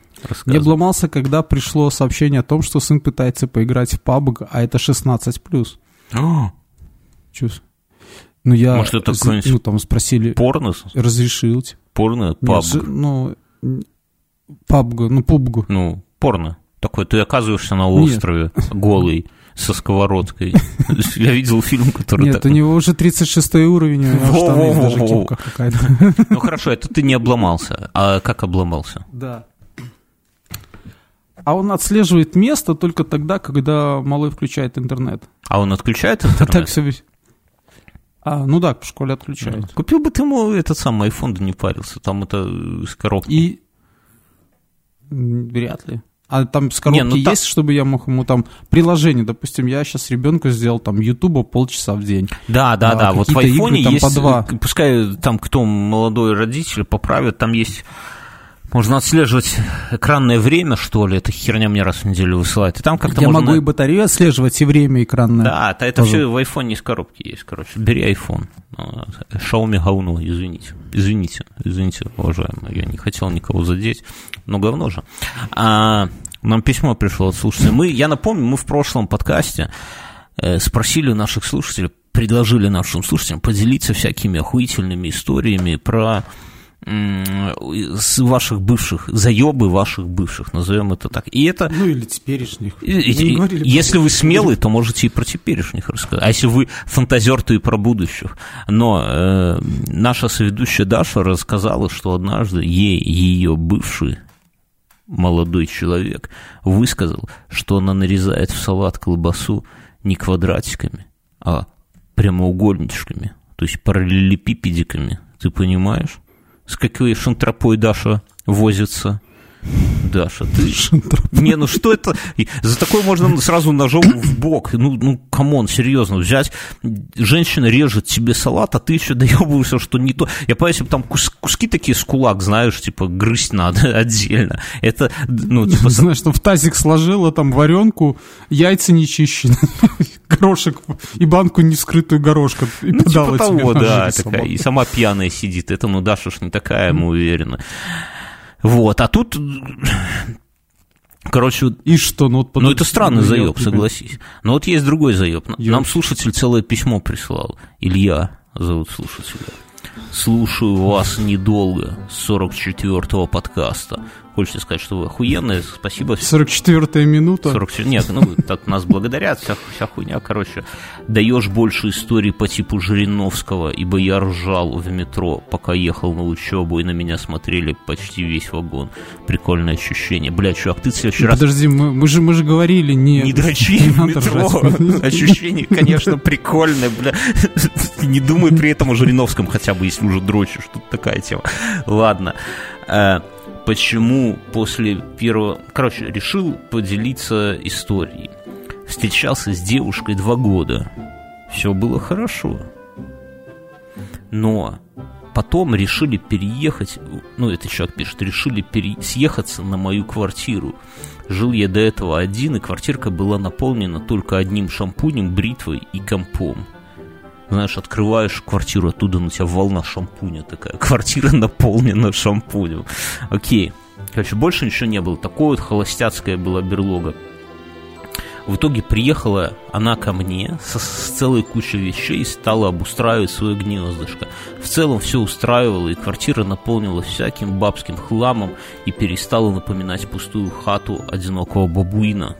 Не обломался, когда пришло сообщение о том, что сын пытается поиграть в PUBG, а это 16+. О, Чувств. Ну, я... Может, это какой-нибудь Ну, там спросили, Порно? разрешил. типа. Порно? Нет, Паб? с- Ну, PUBG, ну, PUBG. Ну, порно. Такой, ты оказываешься на Нет. острове голый, со сковородкой. Я видел фильм, который Нет, у него уже 36 уровень, у него в штаны даже какая-то. Ну, хорошо, это ты не обломался. А как обломался? Да. А он отслеживает место только тогда, когда малой включает интернет. А он отключает А [laughs] так интернет? все... А, ну да, в школе отключает. Купил бы ты ему этот самый iPhone, да не парился. Там это с коробки. И... Вряд ли. А там с коробки Не, ну есть, чтобы я мог ему там приложение, допустим, я сейчас ребенку сделал там Ютуба полчаса в день. Да, да, А, да. Вот в какие-то игры айфоне там есть, по два. э, пускай там кто молодой родитель поправит, там есть, можно отслеживать экранное время, что ли, эта херня мне раз в неделю высылает. И там как-то я можно... могу и батарею отслеживать, и время экранное. Да, это, это тоже. все в айфоне из коробки есть, короче. Бери iPhone. А, Xiaomi говно, извините. Извините, извините, уважаемые. Я не хотел никого задеть, но говно же. А, нам письмо пришло от слушателей. Мы, я напомню, мы в прошлом подкасте э, спросили у наших слушателей, предложили нашим слушателям поделиться всякими охуительными историями про с ваших бывших, заебы ваших бывших, назовем это так. И это... Ну, или теперешних. И, говорили, если вы смелый, то можете и про теперешних рассказать. А если вы фантазер, то и про будущих. Но э, наша соведущая Даша рассказала, что однажды ей ее бывший молодой человек высказал, что она нарезает в салат колбасу не квадратиками, а прямоугольничками, то есть параллелепипедиками. Ты понимаешь? С какой шантрапой Даша возится? Даша, ты... Не, ну что это? За такое можно сразу ножом в бок. Ну, ну, come on, серьезно, взять, женщина режет тебе салат, а ты еще доебываешься, что не то. Я понимаю, если бы там кус, куски такие с кулак, знаешь, типа, грызть надо [laughs] отдельно. Это, ну, типа... Знаешь, что в тазик сложила там варенку, яйца не чищены, [laughs] горошек и банку не вскрытую горошком. И ну, типа того, да, такая, и сама пьяная сидит. Это, ну, Даша ж не такая, мы уверены. Вот, а тут Короче, и что? Ну, вот ну это странный заеб, согласись. Но вот есть другой заеб. Нам слушатель целое письмо прислал. Илья зовут слушателя. Слушаю вас недолго с 44-го подкаста. Хочется сказать, что вы охуенные, спасибо. 44-я минута. 44... Нет, ну, так нас благодарят, вся, вся хуйня, короче. Даешь больше историй по типу Жириновского, ибо я ржал в метро, пока ехал на учебу, и на меня смотрели почти весь вагон. Прикольное ощущение. Бля, чувак, ты в следующий раз... Подожди, мы, мы, же, мы же говорили, не... Не дрочи в метро. Ощущение, конечно, прикольное, бля. [laughs] Не думай при этом о Жириновском хотя бы, если уже дрочишь. Тут такая тема. Ладно. Э, почему после первого... Короче, решил поделиться историей. Встречался с девушкой два года. Все было хорошо. Но потом решили переехать, ну, это человек пишет, решили пере... съехаться на мою квартиру. Жил я до этого один, и квартирка была наполнена только одним шампунем, бритвой и компом знаешь, открываешь квартиру, оттуда на тебя волна шампуня такая. [laughs] Квартира наполнена шампунем. Окей. Короче, больше ничего не было. Такое вот холостяцкая была берлога. В итоге приехала она ко мне со, с целой кучей вещей и стала обустраивать свое гнездышко. В целом все устраивало, и квартира наполнилась всяким бабским хламом и перестала напоминать пустую хату одинокого бабуина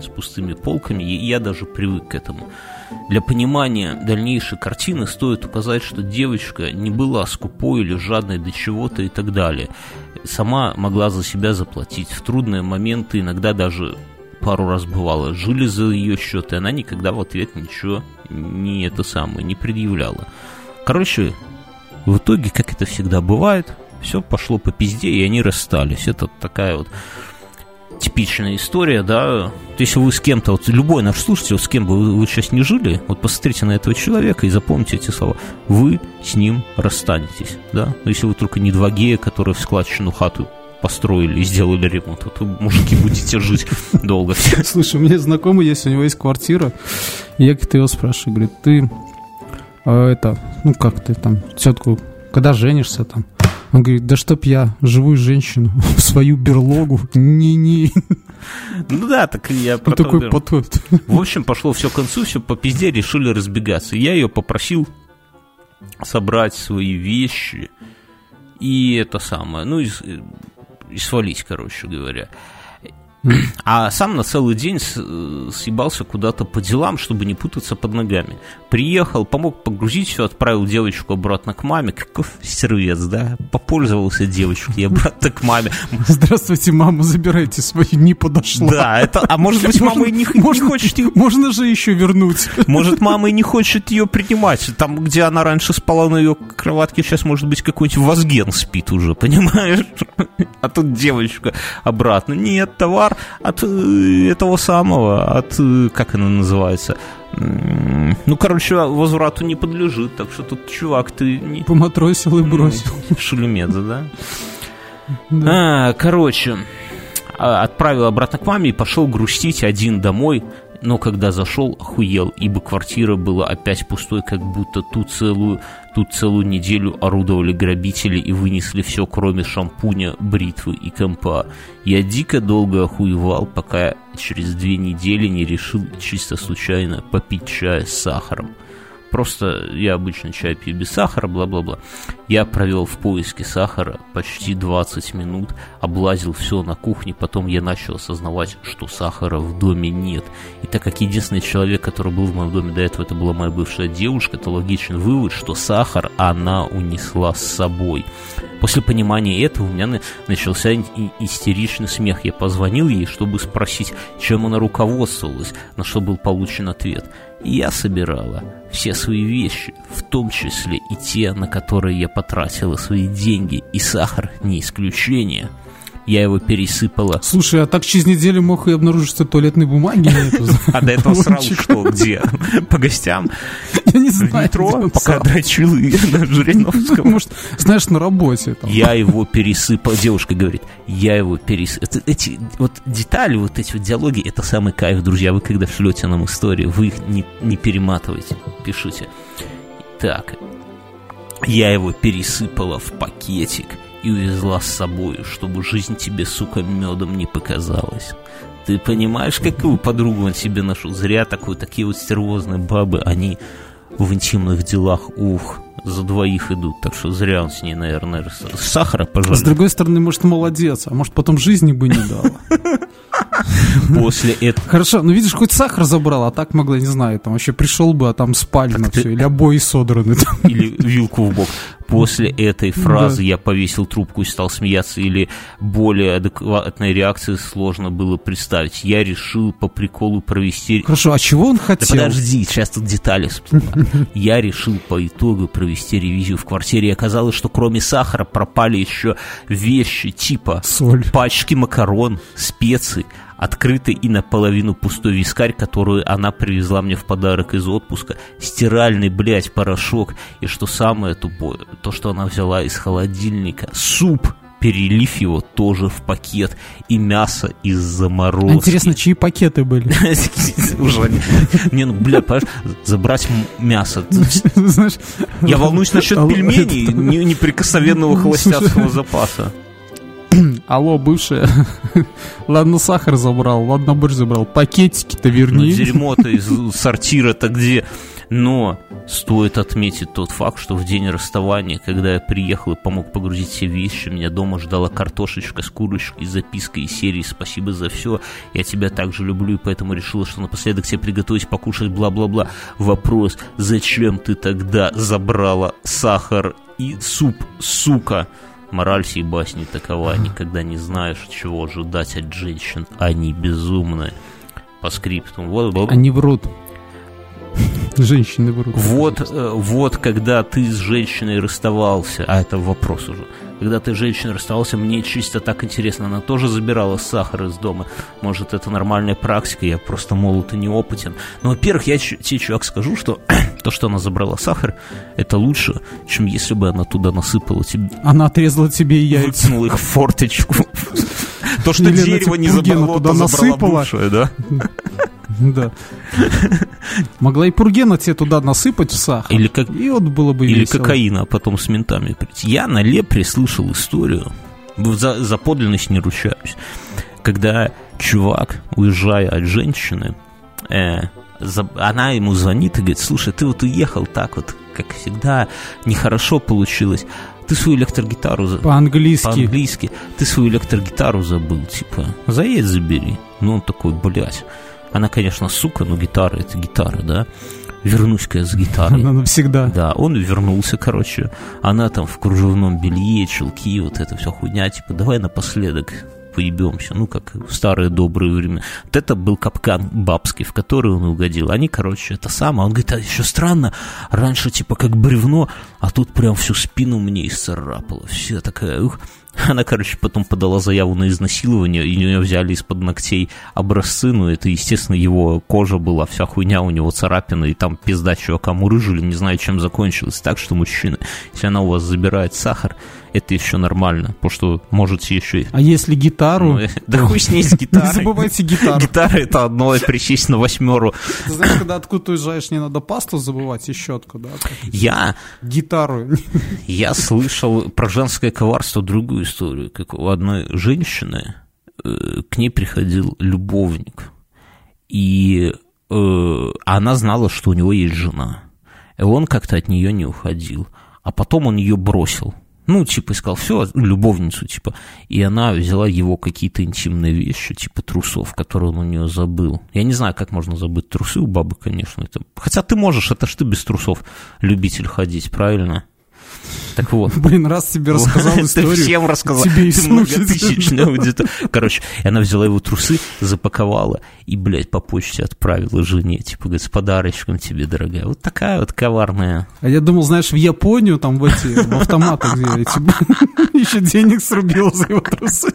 с пустыми полками, и я даже привык к этому. Для понимания дальнейшей картины стоит указать, что девочка не была скупой или жадной до чего-то и так далее. Сама могла за себя заплатить. В трудные моменты иногда даже пару раз бывало, жили за ее счет, и она никогда в ответ ничего не это самое, не предъявляла. Короче, в итоге, как это всегда бывает, все пошло по пизде, и они расстались. Это такая вот типичная история, да. Если вы с кем-то, вот любой наш слушатель, с кем бы вы, вы сейчас не жили, вот посмотрите на этого человека и запомните эти слова. Вы с ним расстанетесь, да. Но если вы только не два гея, которые в складчину хату построили и сделали ремонт, то мужики, будете жить [laughs] долго. Слушай, у меня знакомый есть, у него есть квартира, и я как-то его спрашиваю, говорит, ты а, это, ну как ты там, тетку, когда женишься там? Он говорит, да чтоб я живую женщину [laughs] в свою берлогу, не-не. Ну да, так я про такой потом. В общем, пошло все к концу, все по пизде, решили разбегаться. Я ее попросил собрать свои вещи и это самое, ну и, и свалить, короче говоря. А сам на целый день съебался куда-то по делам, чтобы не путаться под ногами. Приехал, помог погрузить все, отправил девочку обратно к маме. Каков сервец, да? Попользовался девочкой и обратно к маме. Здравствуйте, мама, забирайте свою, не подошла. Да, это, а может быть, мама и не, можно, не хочет ее... Можно же еще вернуть. Может, мама и не хочет ее принимать. Там, где она раньше спала на ее кроватке, сейчас, может быть, какой-нибудь возген спит уже, понимаешь? А тут девочка обратно. Нет, товар от э, этого самого, от, э, как она называется, ну, короче, возврату не подлежит, так что тут, чувак, ты... Не... Поматросил и бросил. [laughs] Шулемедзе, да? да. А, короче, а, отправил обратно к маме и пошел грустить один домой, но когда зашел, охуел, ибо квартира была опять пустой, как будто ту целую, тут целую неделю орудовали грабители и вынесли все, кроме шампуня, бритвы и компа. Я дико долго охуевал, пока через две недели не решил чисто случайно попить чая с сахаром. Просто я обычно чай пью без сахара, бла-бла-бла. Я провел в поиске сахара почти 20 минут, облазил все на кухне, потом я начал осознавать, что сахара в доме нет. И так как единственный человек, который был в моем доме до этого, это была моя бывшая девушка, то логичен вывод, что сахар она унесла с собой. После понимания этого у меня начался истеричный смех. Я позвонил ей, чтобы спросить, чем она руководствовалась, на что был получен ответ. Я собирала все свои вещи, в том числе и те, на которые я потратила свои деньги, и сахар не исключение – я его пересыпала. Слушай, а так через неделю мог и обнаружить, что туалетной бумаги нету. [laughs] А до этого сразу что, где? [laughs] По гостям? Я [laughs] не знаю. В метро, пока дрочил на Жириновском. [laughs] Может, знаешь, на работе. Я его пересыпал. Девушка говорит, я его пересыпал. Эти вот детали, вот эти вот диалоги, это самый кайф, друзья. Вы когда шлете нам истории, вы их не, не перематываете, пишите. Так, я его пересыпала в пакетик – и увезла с собой, чтобы жизнь тебе, сука, медом не показалась. Ты понимаешь, какую подругу он себе нашел? Зря такой, такие вот стервозные бабы, они в интимных делах, ух, за двоих идут, так что зря он с ней, наверное, сахара пожалуй. С другой стороны, может, молодец, а может, потом жизни бы не дала. После этого... Хорошо, ну видишь, хоть сахар забрал, а так могла, не знаю, там вообще пришел бы, а там спалено все, или обои содраны. Или вилку в бок. После этой фразы да. я повесил трубку и стал смеяться, или более адекватной реакции сложно было представить. Я решил по приколу провести... Хорошо, а чего он хотел? Да подожди, сейчас тут детали [laughs] Я решил по итогу провести ревизию в квартире, и оказалось, что кроме сахара пропали еще вещи типа Соль. пачки макарон, специи, открытый и наполовину пустой вискарь, которую она привезла мне в подарок из отпуска, стиральный, блядь, порошок, и что самое тупое, то, что она взяла из холодильника, суп, перелив его тоже в пакет, и мясо из заморозки. Интересно, чьи пакеты были? [laughs] Уже, не, ну, бля, понимаешь, забрать мясо. Я волнуюсь насчет пельменей, неприкосновенного [laughs] холостяцкого запаса. [clears throat] Алло, бывшая. [laughs] ладно, сахар забрал, ладно, борщ забрал. Пакетики-то верни. Ну, [laughs] дерьмо-то из сортира-то где? Но стоит отметить тот факт, что в день расставания, когда я приехал и помог погрузить все вещи, меня дома ждала картошечка с курочкой, запиской из серии «Спасибо за все, я тебя также люблю, и поэтому решила, что напоследок тебе приготовить покушать, бла-бла-бла». Вопрос, зачем ты тогда забрала сахар и суп, сука? Мораль сей басни такова, никогда не знаешь, чего ожидать от женщин, они безумны. По скрипту. Вот, вот. Они врут. Женщины врут. Вот, э, вот когда ты с женщиной расставался, а это вопрос уже, когда ты с женщиной расставался, мне чисто так интересно, она тоже забирала сахар из дома. Может, это нормальная практика, я просто молод и неопытен. Но, во-первых, я тебе, чувак, скажу, что [clears throat] то, что она забрала сахар, это лучше, чем если бы она туда насыпала тебе. Она отрезала тебе яйца. Вытянула их в форточку. [laughs] То, что дерево не забрало, то насыпала. да? [laughs] [laughs] Да. Могла и Пургена тебе туда насыпать в сахар. Или как... И вот было бы Или весело. кокаина, а потом с ментами прийти. Я на Лепре слышал историю, за, за подлинность не ручаюсь, когда чувак, уезжая от женщины, э, за, она ему звонит и говорит, слушай, ты вот уехал так вот, как всегда, нехорошо получилось, ты свою электрогитару... По-английски. По-английски. Ты свою электрогитару забыл, типа, заедь забери. Ну, он такой, блядь. Она, конечно, сука, но гитара — это гитара, да? Вернусь-ка я с гитарой. Она навсегда. Да, он вернулся, короче. Она там в кружевном белье, чулки, вот это все хуйня. Типа, давай напоследок поебемся, ну, как в старые добрые времена. Вот это был капкан бабский, в который он угодил. Они, короче, это самое. Он говорит, а еще странно, раньше типа как бревно, а тут прям всю спину мне исцарапало. Все такая, ух. [laughs] Она, короче, потом подала заяву на изнасилование, и у нее взяли из-под ногтей образцы, ну, это, естественно, его кожа была, вся хуйня, у него царапины, и там пизда чувака мурыжили, не знаю, чем закончилось. Так что, мужчины, если она у вас забирает сахар, это еще нормально, потому что можете еще... А если гитару? Ну, [laughs] да хуй с ней с [laughs] гитарой. Не забывайте гитару. Гитара это одно, и причесть на восьмеру. Ты знаешь, когда откуда ты уезжаешь, не надо пасту забывать и щетку, да? Я... Гитару. [laughs] Я слышал про женское коварство другую историю, как у одной женщины э, к ней приходил любовник, и э, она знала, что у него есть жена. И он как-то от нее не уходил. А потом он ее бросил. Ну, типа, искал все, любовницу, типа. И она взяла его какие-то интимные вещи, типа трусов, которые он у нее забыл. Я не знаю, как можно забыть трусы у бабы, конечно. Это... Хотя ты можешь, это ж ты без трусов любитель ходить, правильно? Так вот. [laughs] Блин, раз тебе рассказал [laughs] историю. Всем рассказал. Тебе и Ты многотысячная аудитория. Короче, она взяла его трусы, запаковала и, блядь, по почте отправила жене. Типа, говорит, с подарочком тебе, дорогая. Вот такая вот коварная. А я думал, знаешь, в Японию, там в эти, в автоматах, где эти, [laughs] еще денег срубил за его трусы.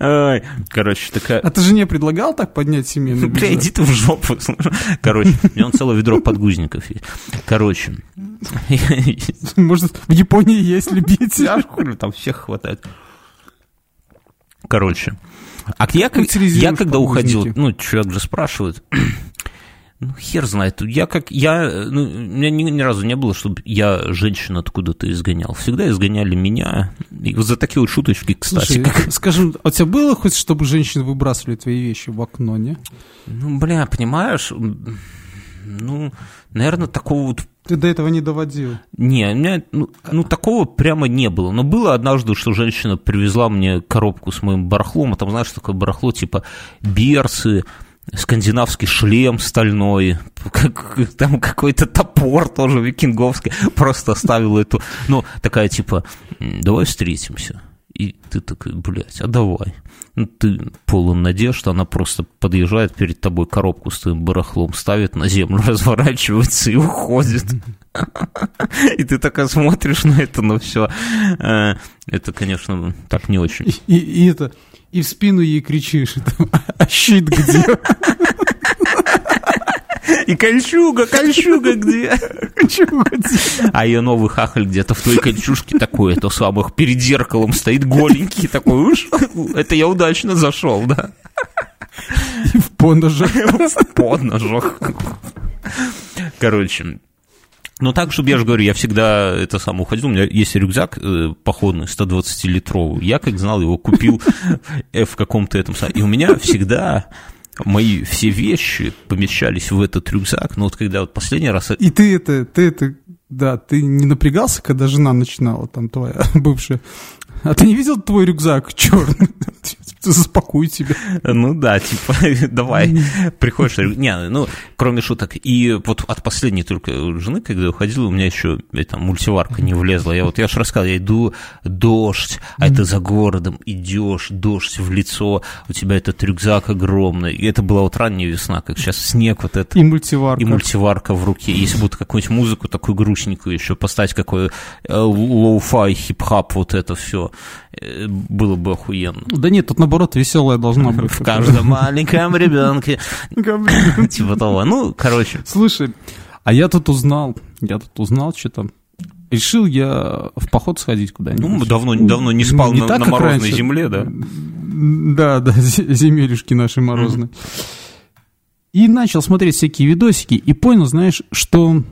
Ой, короче, такая... А ты жене предлагал так поднять семейный Бля, иди ты в жопу. Короче, у него целое ведро подгузников есть. Короче. Может, в Японии есть любители? А хули, там всех хватает. Короче. А я, я когда уходил, ну, человек же спрашивает, ну, хер знает. Я как, я, ну, у меня ни, ни разу не было, чтобы я женщину откуда-то изгонял. Всегда изгоняли меня. И вот за такие вот шуточки, кстати. Слушай, как... [laughs] скажем, а у тебя было хоть, чтобы женщины выбрасывали твои вещи в окно, не? Ну, бля, понимаешь, ну, наверное, такого вот ты до этого не доводил? Не, у меня, ну, ну, такого прямо не было. Но было однажды, что женщина привезла мне коробку с моим барахлом, а там, знаешь, такое барахло, типа берцы, скандинавский шлем стальной, как, там какой-то топор тоже викинговский, просто оставил эту, ну, такая типа, давай встретимся. И ты такой, блядь, а давай. Ну, ты полон надежд, она просто подъезжает перед тобой коробку с твоим барахлом, ставит на землю, [laughs] разворачивается и уходит. И ты так смотришь на это, но все. Это, конечно, так не очень. И это, и в спину ей кричишь, а щит где? И кольчуга, кольчуга где? Кольчуга где? А ее новый хахаль где-то в той кольчужке такой, это самых перед зеркалом стоит голенький такой, уж, это я удачно зашел, да. И в поножах. В поножах. Короче, ну, так, чтобы я же говорю, я всегда это сам уходил. У меня есть рюкзак э, походный, 120-литровый. Я, как знал, его купил [laughs] в каком-то этом... И у меня всегда мои все вещи помещались в этот рюкзак. Но вот когда вот последний раз... И ты это, ты это, да, ты не напрягался, когда жена начинала, там твоя [laughs] бывшая? А ты не видел твой рюкзак черный? [laughs] [laughs] Заспокуй себя. Ну да, типа, [laughs] давай, приходишь, не, ну, кроме шуток. И вот от последней только жены, когда уходила, у меня еще там мультиварка не влезла. Я вот, я же рассказывал, я иду, дождь, а это за городом, идешь, дождь в лицо, у тебя этот рюкзак огромный. И это была вот ранняя весна, как сейчас снег вот это. И мультиварка. И мультиварка в руке. Если будут какую-нибудь музыку такую грустненькую еще поставить, какой lo-fi, хип-хоп, вот это все, э, было бы охуенно. Да нет, тут наоборот веселая должна быть. В каждом маленьком ребенке. Типа того. Ну, короче. Слушай, а я тут узнал, я тут узнал что-то. Решил я в поход сходить куда-нибудь. Ну, давно, давно не спал не на, так, на морозной раньше. земле, да? Да, да, земелюшки наши морозные. И начал смотреть всякие видосики, и понял, знаешь, что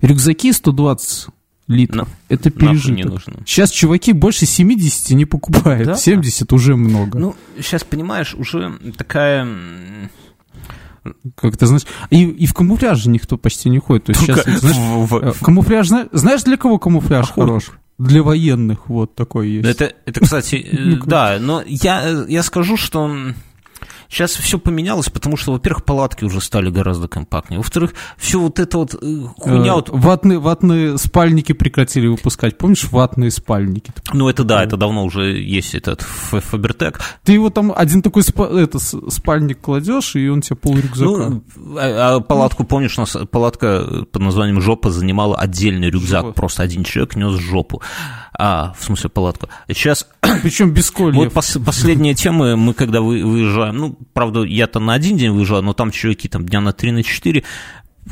рюкзаки 120 литров. На, это пережиток. Не нужно. Сейчас чуваки больше 70 не покупают. Да? 70 уже много. Ну, сейчас, понимаешь, уже такая... Как ты знаешь, и, и в камуфляже никто почти не ходит. То есть сейчас, знаешь, в, в, в... камуфляж, знаешь, для кого камуфляж Охот. хорош? Для военных вот такой есть. Это, это кстати, [laughs] э, да, но я, я скажу, что Сейчас все поменялось, потому что, во-первых, палатки уже стали гораздо компактнее. Во-вторых, все вот это вот э, хуйня... Э, вот... Ватные, ватные спальники прекратили выпускать. Помнишь, ватные спальники? Ну, это да, это давно уже есть этот Фабертек. Ты его там один такой спа- это, спальник кладешь, и он тебе пол рюкзака. Ну, а, а палатку, помнишь, у нас палатка под названием «Жопа» занимала отдельный рюкзак. Жопа. Просто один человек нес жопу. А, в смысле, палатку. Сейчас... Причем без кольев. Вот пос- последние темы, мы когда вы, выезжаем, ну, правда, я-то на один день выезжал, но там чуваки там дня на три, на четыре,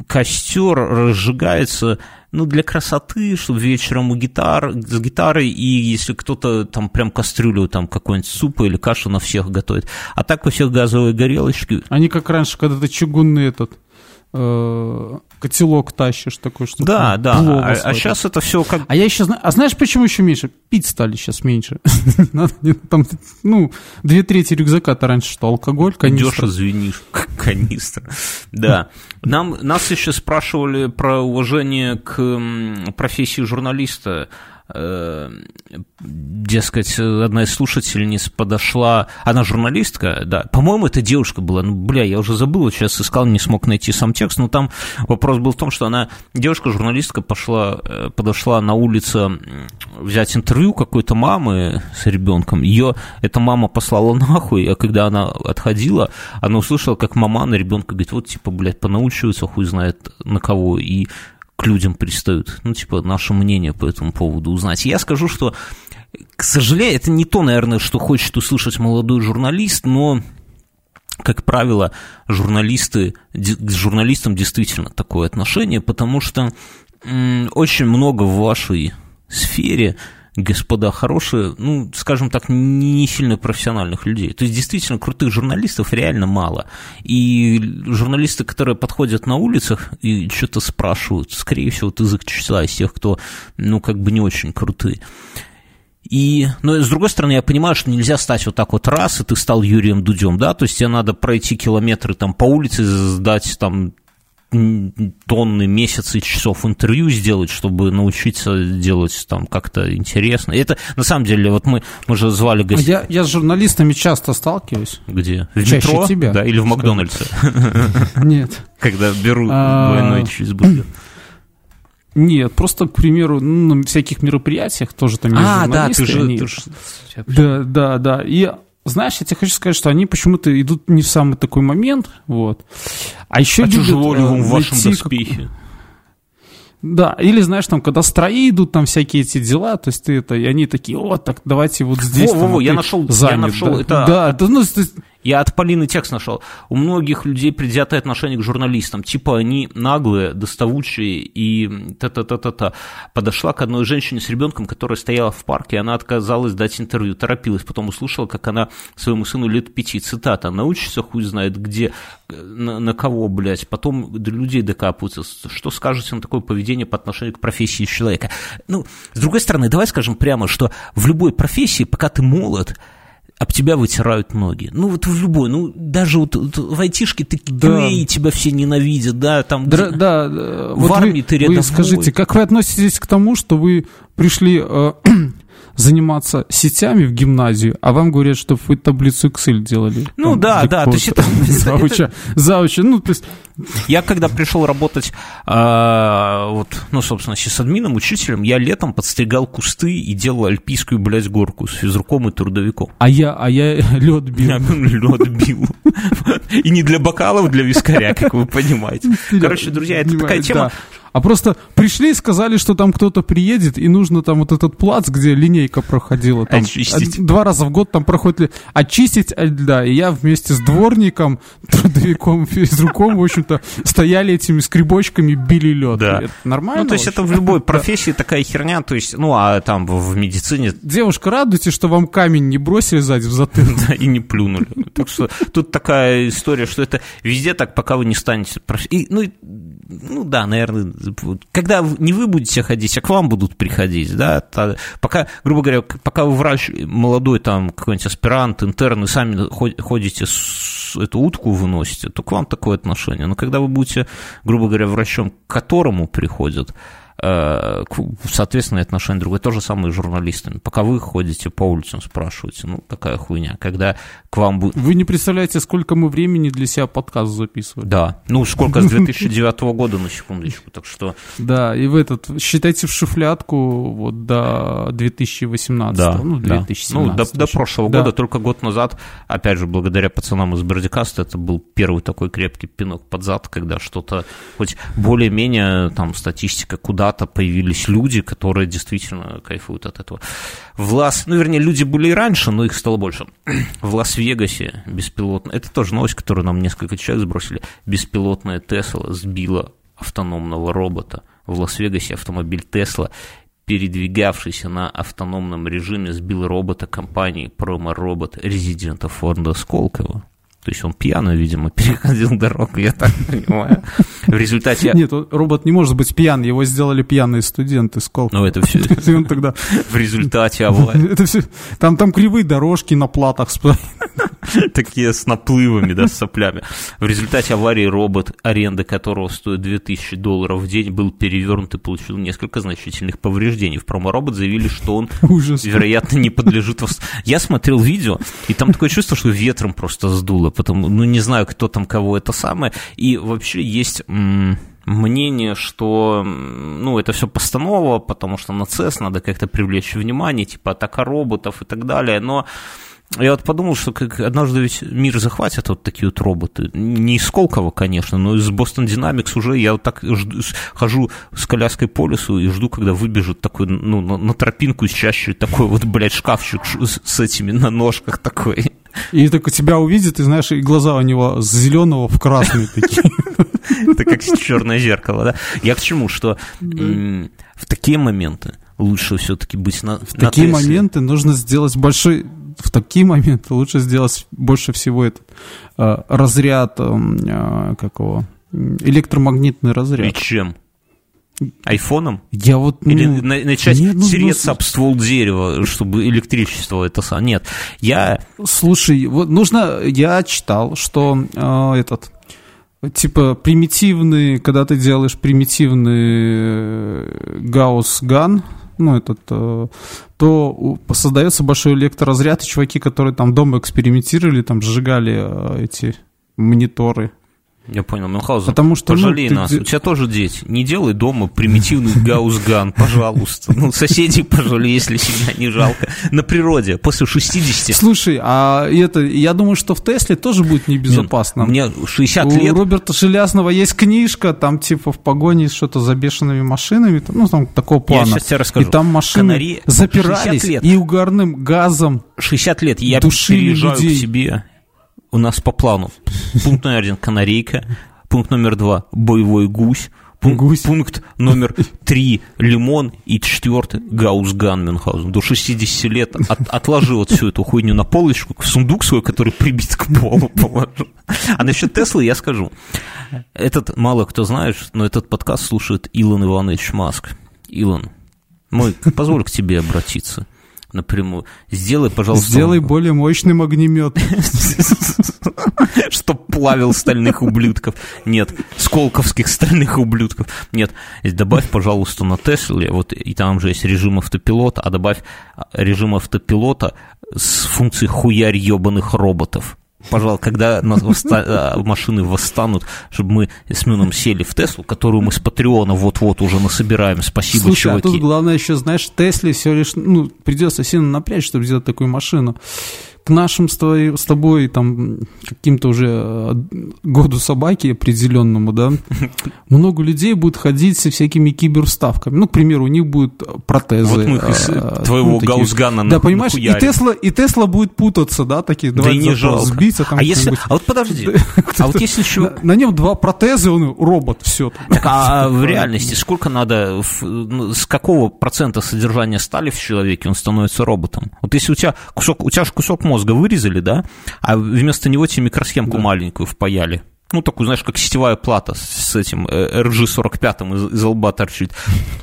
костер разжигается, ну, для красоты, чтобы вечером у гитар, с гитарой, и если кто-то там прям кастрюлю там какой-нибудь супа или кашу на всех готовит. А так у всех газовые горелочки. Они как раньше, когда ты чугунный этот, э, котелок тащишь такой, что Да, да. А, а сейчас это все как... А я еще знаю... А знаешь, почему еще меньше? Пить стали сейчас меньше. [laughs] Там, ну, две трети рюкзака-то раньше что, алкоголь, канистра. Дешево звенишь, [laughs] канистра. Да. Нам, нас еще спрашивали про уважение к профессии журналиста. Э, дескать, одна из слушательниц подошла, она журналистка, да, по-моему, это девушка была, ну, бля, я уже забыл, сейчас искал, не смог найти сам текст, но там вопрос был в том, что она, девушка-журналистка, пошла, э, подошла на улице взять интервью какой-то мамы с ребенком, ее эта мама послала [laughs] нахуй, а когда она отходила, она услышала, как мама на ребенка говорит, вот, типа, блядь, понаучивается, хуй знает на кого, и к людям пристают, ну, типа, наше мнение по этому поводу узнать. Я скажу, что, к сожалению, это не то, наверное, что хочет услышать молодой журналист, но как правило, журналисты, к журналистам действительно такое отношение, потому что очень много в вашей сфере господа хорошие, ну, скажем так, не сильно профессиональных людей. То есть, действительно, крутых журналистов реально мало. И журналисты, которые подходят на улицах и что-то спрашивают, скорее всего, вот язык числа из тех, кто, ну, как бы не очень крутые. И, но с другой стороны, я понимаю, что нельзя стать вот так вот раз, и ты стал Юрием Дудем, да, то есть тебе надо пройти километры там по улице, сдать там тонны, месяцы, часов интервью сделать, чтобы научиться делать там как-то интересно. Это, на самом деле, вот мы, мы же звали гостей. Я, я с журналистами часто сталкиваюсь. Где? В Чаще метро? тебя. Да, или в Макдональдсе? Нет. Когда беру а, двойной чизбургер. Нет, просто, к примеру, ну, на всяких мероприятиях тоже там есть А, да, ты же... Да, да, да. И знаешь, я тебе хочу сказать, что они почему-то идут не в самый такой момент, вот. А еще а любят, тяжело ли в вашем доспехе? Как... Да, или знаешь, там, когда строи идут, там всякие эти дела, то есть ты это, и они такие, о, так давайте вот здесь. Во, там, во, во, я нашел, занят, я нашел, да, это... Да, да, ну, я от Полины текст нашел. У многих людей предвзятое отношение к журналистам. Типа они наглые, доставучие и та-та-та-та-та. Подошла к одной женщине с ребенком, которая стояла в парке, и она отказалась дать интервью, торопилась. Потом услышала, как она своему сыну лет пяти, цитата, научится, хуй знает где, на, на кого, блядь. Потом до людей докапываются. Что скажете на такое поведение по отношению к профессии человека? Ну, с другой стороны, давай скажем прямо, что в любой профессии, пока ты молод, об тебя вытирают ноги. Ну, вот в любой, ну, даже вот, вот в айтишке ты да. QA, тебя все ненавидят, да, там... Да, да, в вот армии вы, ты рядовой. Вы скажите, как вы относитесь к тому, что вы пришли э, [clears throat] заниматься сетями в гимназию, а вам говорят, что вы таблицу Excel делали. Ну там, да, да, то есть [laughs] это... Зауча, зауча, ну то есть... Я когда пришел работать, э, вот, ну, собственно, с админом, учителем, я летом подстригал кусты и делал альпийскую, блядь, горку с физруком и трудовиком. А я, а я [laughs] лед бил. Я [laughs] лед бил. И не для бокалов, для вискаря, как вы понимаете. Короче, друзья, это такая тема а просто пришли и сказали, что там кто-то приедет, и нужно там вот этот плац, где линейка проходила, там очистить. два раза в год там проходит, очистить от льда. И я вместе с дворником, [laughs] трудовиком, физруком, в общем-то, стояли этими скребочками, били лед. Да. Это нормально? Ну, то есть это в любой [laughs] профессии такая херня, то есть, ну, а там в медицине... Девушка, радуйтесь, что вам камень не бросили сзади в затылок. [laughs] Да, и не плюнули. Так что тут такая история, что это везде так, пока вы не станете... Ну, ну да, наверное, когда не вы будете ходить, а к вам будут приходить, да, пока, грубо говоря, пока вы врач молодой, там, какой-нибудь аспирант, интерн, и сами ходите, с, эту утку выносите, то к вам такое отношение. Но когда вы будете, грубо говоря, врачом, к которому приходят, соответственно, отношение другое. То же самое с журналистами. Пока вы ходите по улицам, спрашиваете, ну, такая хуйня. Когда к вам будет... Вы не представляете, сколько мы времени для себя подкаст записываем. Да, ну, сколько с 2009 года, на секундочку, так что... Да, и в этот, считайте в шифлятку вот до 2018, да, ну, 2017. Да. Ну, до, до прошлого да. года, только год назад, опять же, благодаря пацанам из Бердикаста, это был первый такой крепкий пинок под зад, когда что-то, хоть более-менее, там, статистика куда куда-то появились люди, которые действительно кайфуют от этого. В Лас... Ну, вернее, люди были и раньше, но их стало больше. [clears throat] В Лас-Вегасе беспилотно... Это тоже новость, которую нам несколько человек сбросили. Беспилотная Тесла сбила автономного робота. В Лас-Вегасе автомобиль Тесла передвигавшийся на автономном режиме, сбил робота компании Промобот резидента Фонда Сколково. То есть он пьяный, видимо, [laughs] переходил дорогу, я так понимаю. В результате... Нет, робот не может быть пьян, его сделали пьяные студенты с Ну, это все... [laughs] он тогда... В результате аварии... [laughs] Это все... Там, там кривые дорожки на платах. Такие с наплывами, да, с соплями. В результате аварии робот, аренда которого стоит 2000 долларов в день, был перевернут и получил несколько значительных повреждений. В промо-робот заявили, что он, Ужас. вероятно, не подлежит... Я смотрел видео, и там такое чувство, что ветром просто сдуло потому, ну, не знаю, кто там кого это самое, и вообще есть мнение, что, ну, это все постанова, потому что на CES надо как-то привлечь внимание, типа атака роботов и так далее, но я вот подумал, что как однажды ведь мир захватят вот такие вот роботы. Не из Сколково, конечно, но из Boston Dynamics уже я вот так жду, хожу с коляской по лесу и жду, когда выбежит такой, ну, на, на тропинку из чаще такой вот, блядь, шкафчик с, с этими на ножках такой. И так тебя увидит, и знаешь, и глаза у него с зеленого в красный такие. Это как черное зеркало, да? Я к чему, что в такие моменты лучше все-таки быть на В такие моменты нужно сделать большой в такие моменты лучше сделать больше всего этот э, разряд э, какого электромагнитный разряд. И чем? Айфоном? Я вот ну, или начать нет, ну, тереться ну, об ствол дерева, чтобы электричество это. Нет, я. Слушай, вот нужно. Я читал, что э, этот типа примитивный, когда ты делаешь примитивный э, гаусс-ган, ну, этот, э, то создается большой электроразряд, и чуваки, которые там дома экспериментировали, там сжигали э, эти мониторы, я понял, Мюнхгаузен, Потому что, пожалей ну, нас, ты... у тебя тоже дети. Не делай дома примитивный [laughs] гаусган, пожалуйста. Ну, соседей пожалей, если себя не жалко. На природе, после 60. Слушай, а это, я думаю, что в Тесле тоже будет небезопасно. Мне 60 лет. У Роберта Железного есть книжка, там типа в погоне что-то за бешеными машинами, ну, там такого плана. Я сейчас тебе расскажу. И там машины Канари... запирались и угарным газом 60 лет я переезжаю людей. к себе у нас по плану. Пункт номер один – канарейка. Пункт номер два – боевой гусь. Пункт, гусь. пункт номер три – лимон. И четвертый – гаусган Мюнхгаузен. До 60 лет от, отложи вот всю эту хуйню на полочку, в сундук свой, который прибит к полу положу. А насчет Теслы я скажу. Этот, мало кто знает, но этот подкаст слушает Илон Иванович Маск. Илон, мой, позволь к тебе обратиться напрямую. Сделай, пожалуйста... Сделай более мощным огнемет. [laughs] Чтоб плавил стальных ублюдков. Нет, сколковских стальных ублюдков. Нет, добавь, пожалуйста, на Тесле, вот и там же есть режим автопилота, а добавь режим автопилота с функцией хуярь ебаных роботов пожалуйста, когда э, машины восстанут, чтобы мы с Мюном сели в Теслу, которую мы с Патреона вот-вот уже насобираем. Спасибо, Слушай, чуваки. а тут главное еще, знаешь, Тесле все лишь, ну, придется сильно напрячь, чтобы сделать такую машину к нашим с, твоей, с тобой там каким-то уже э, году собаки определенному, да, [laughs] много людей будет ходить со всякими киберставками. Ну, к примеру, у них будут протезы. Вот мы а, твоего ну, гаусгана Да, понимаешь, и Тесла, и Тесла будет путаться, да, такие, да и не жалко. сбиться. Там, а, если, а вот подожди, [laughs] а вот если еще... На, на нем два протеза, он робот, все. Так, а [laughs] в реальности сколько надо, ну, с какого процента содержания стали в человеке он становится роботом? Вот если у тебя кусок, у тебя же кусок мозга вырезали, да, а вместо него тебе микросхемку да. маленькую впаяли. Ну, такую, знаешь, как сетевая плата с этим RG45 из, из лба торчит.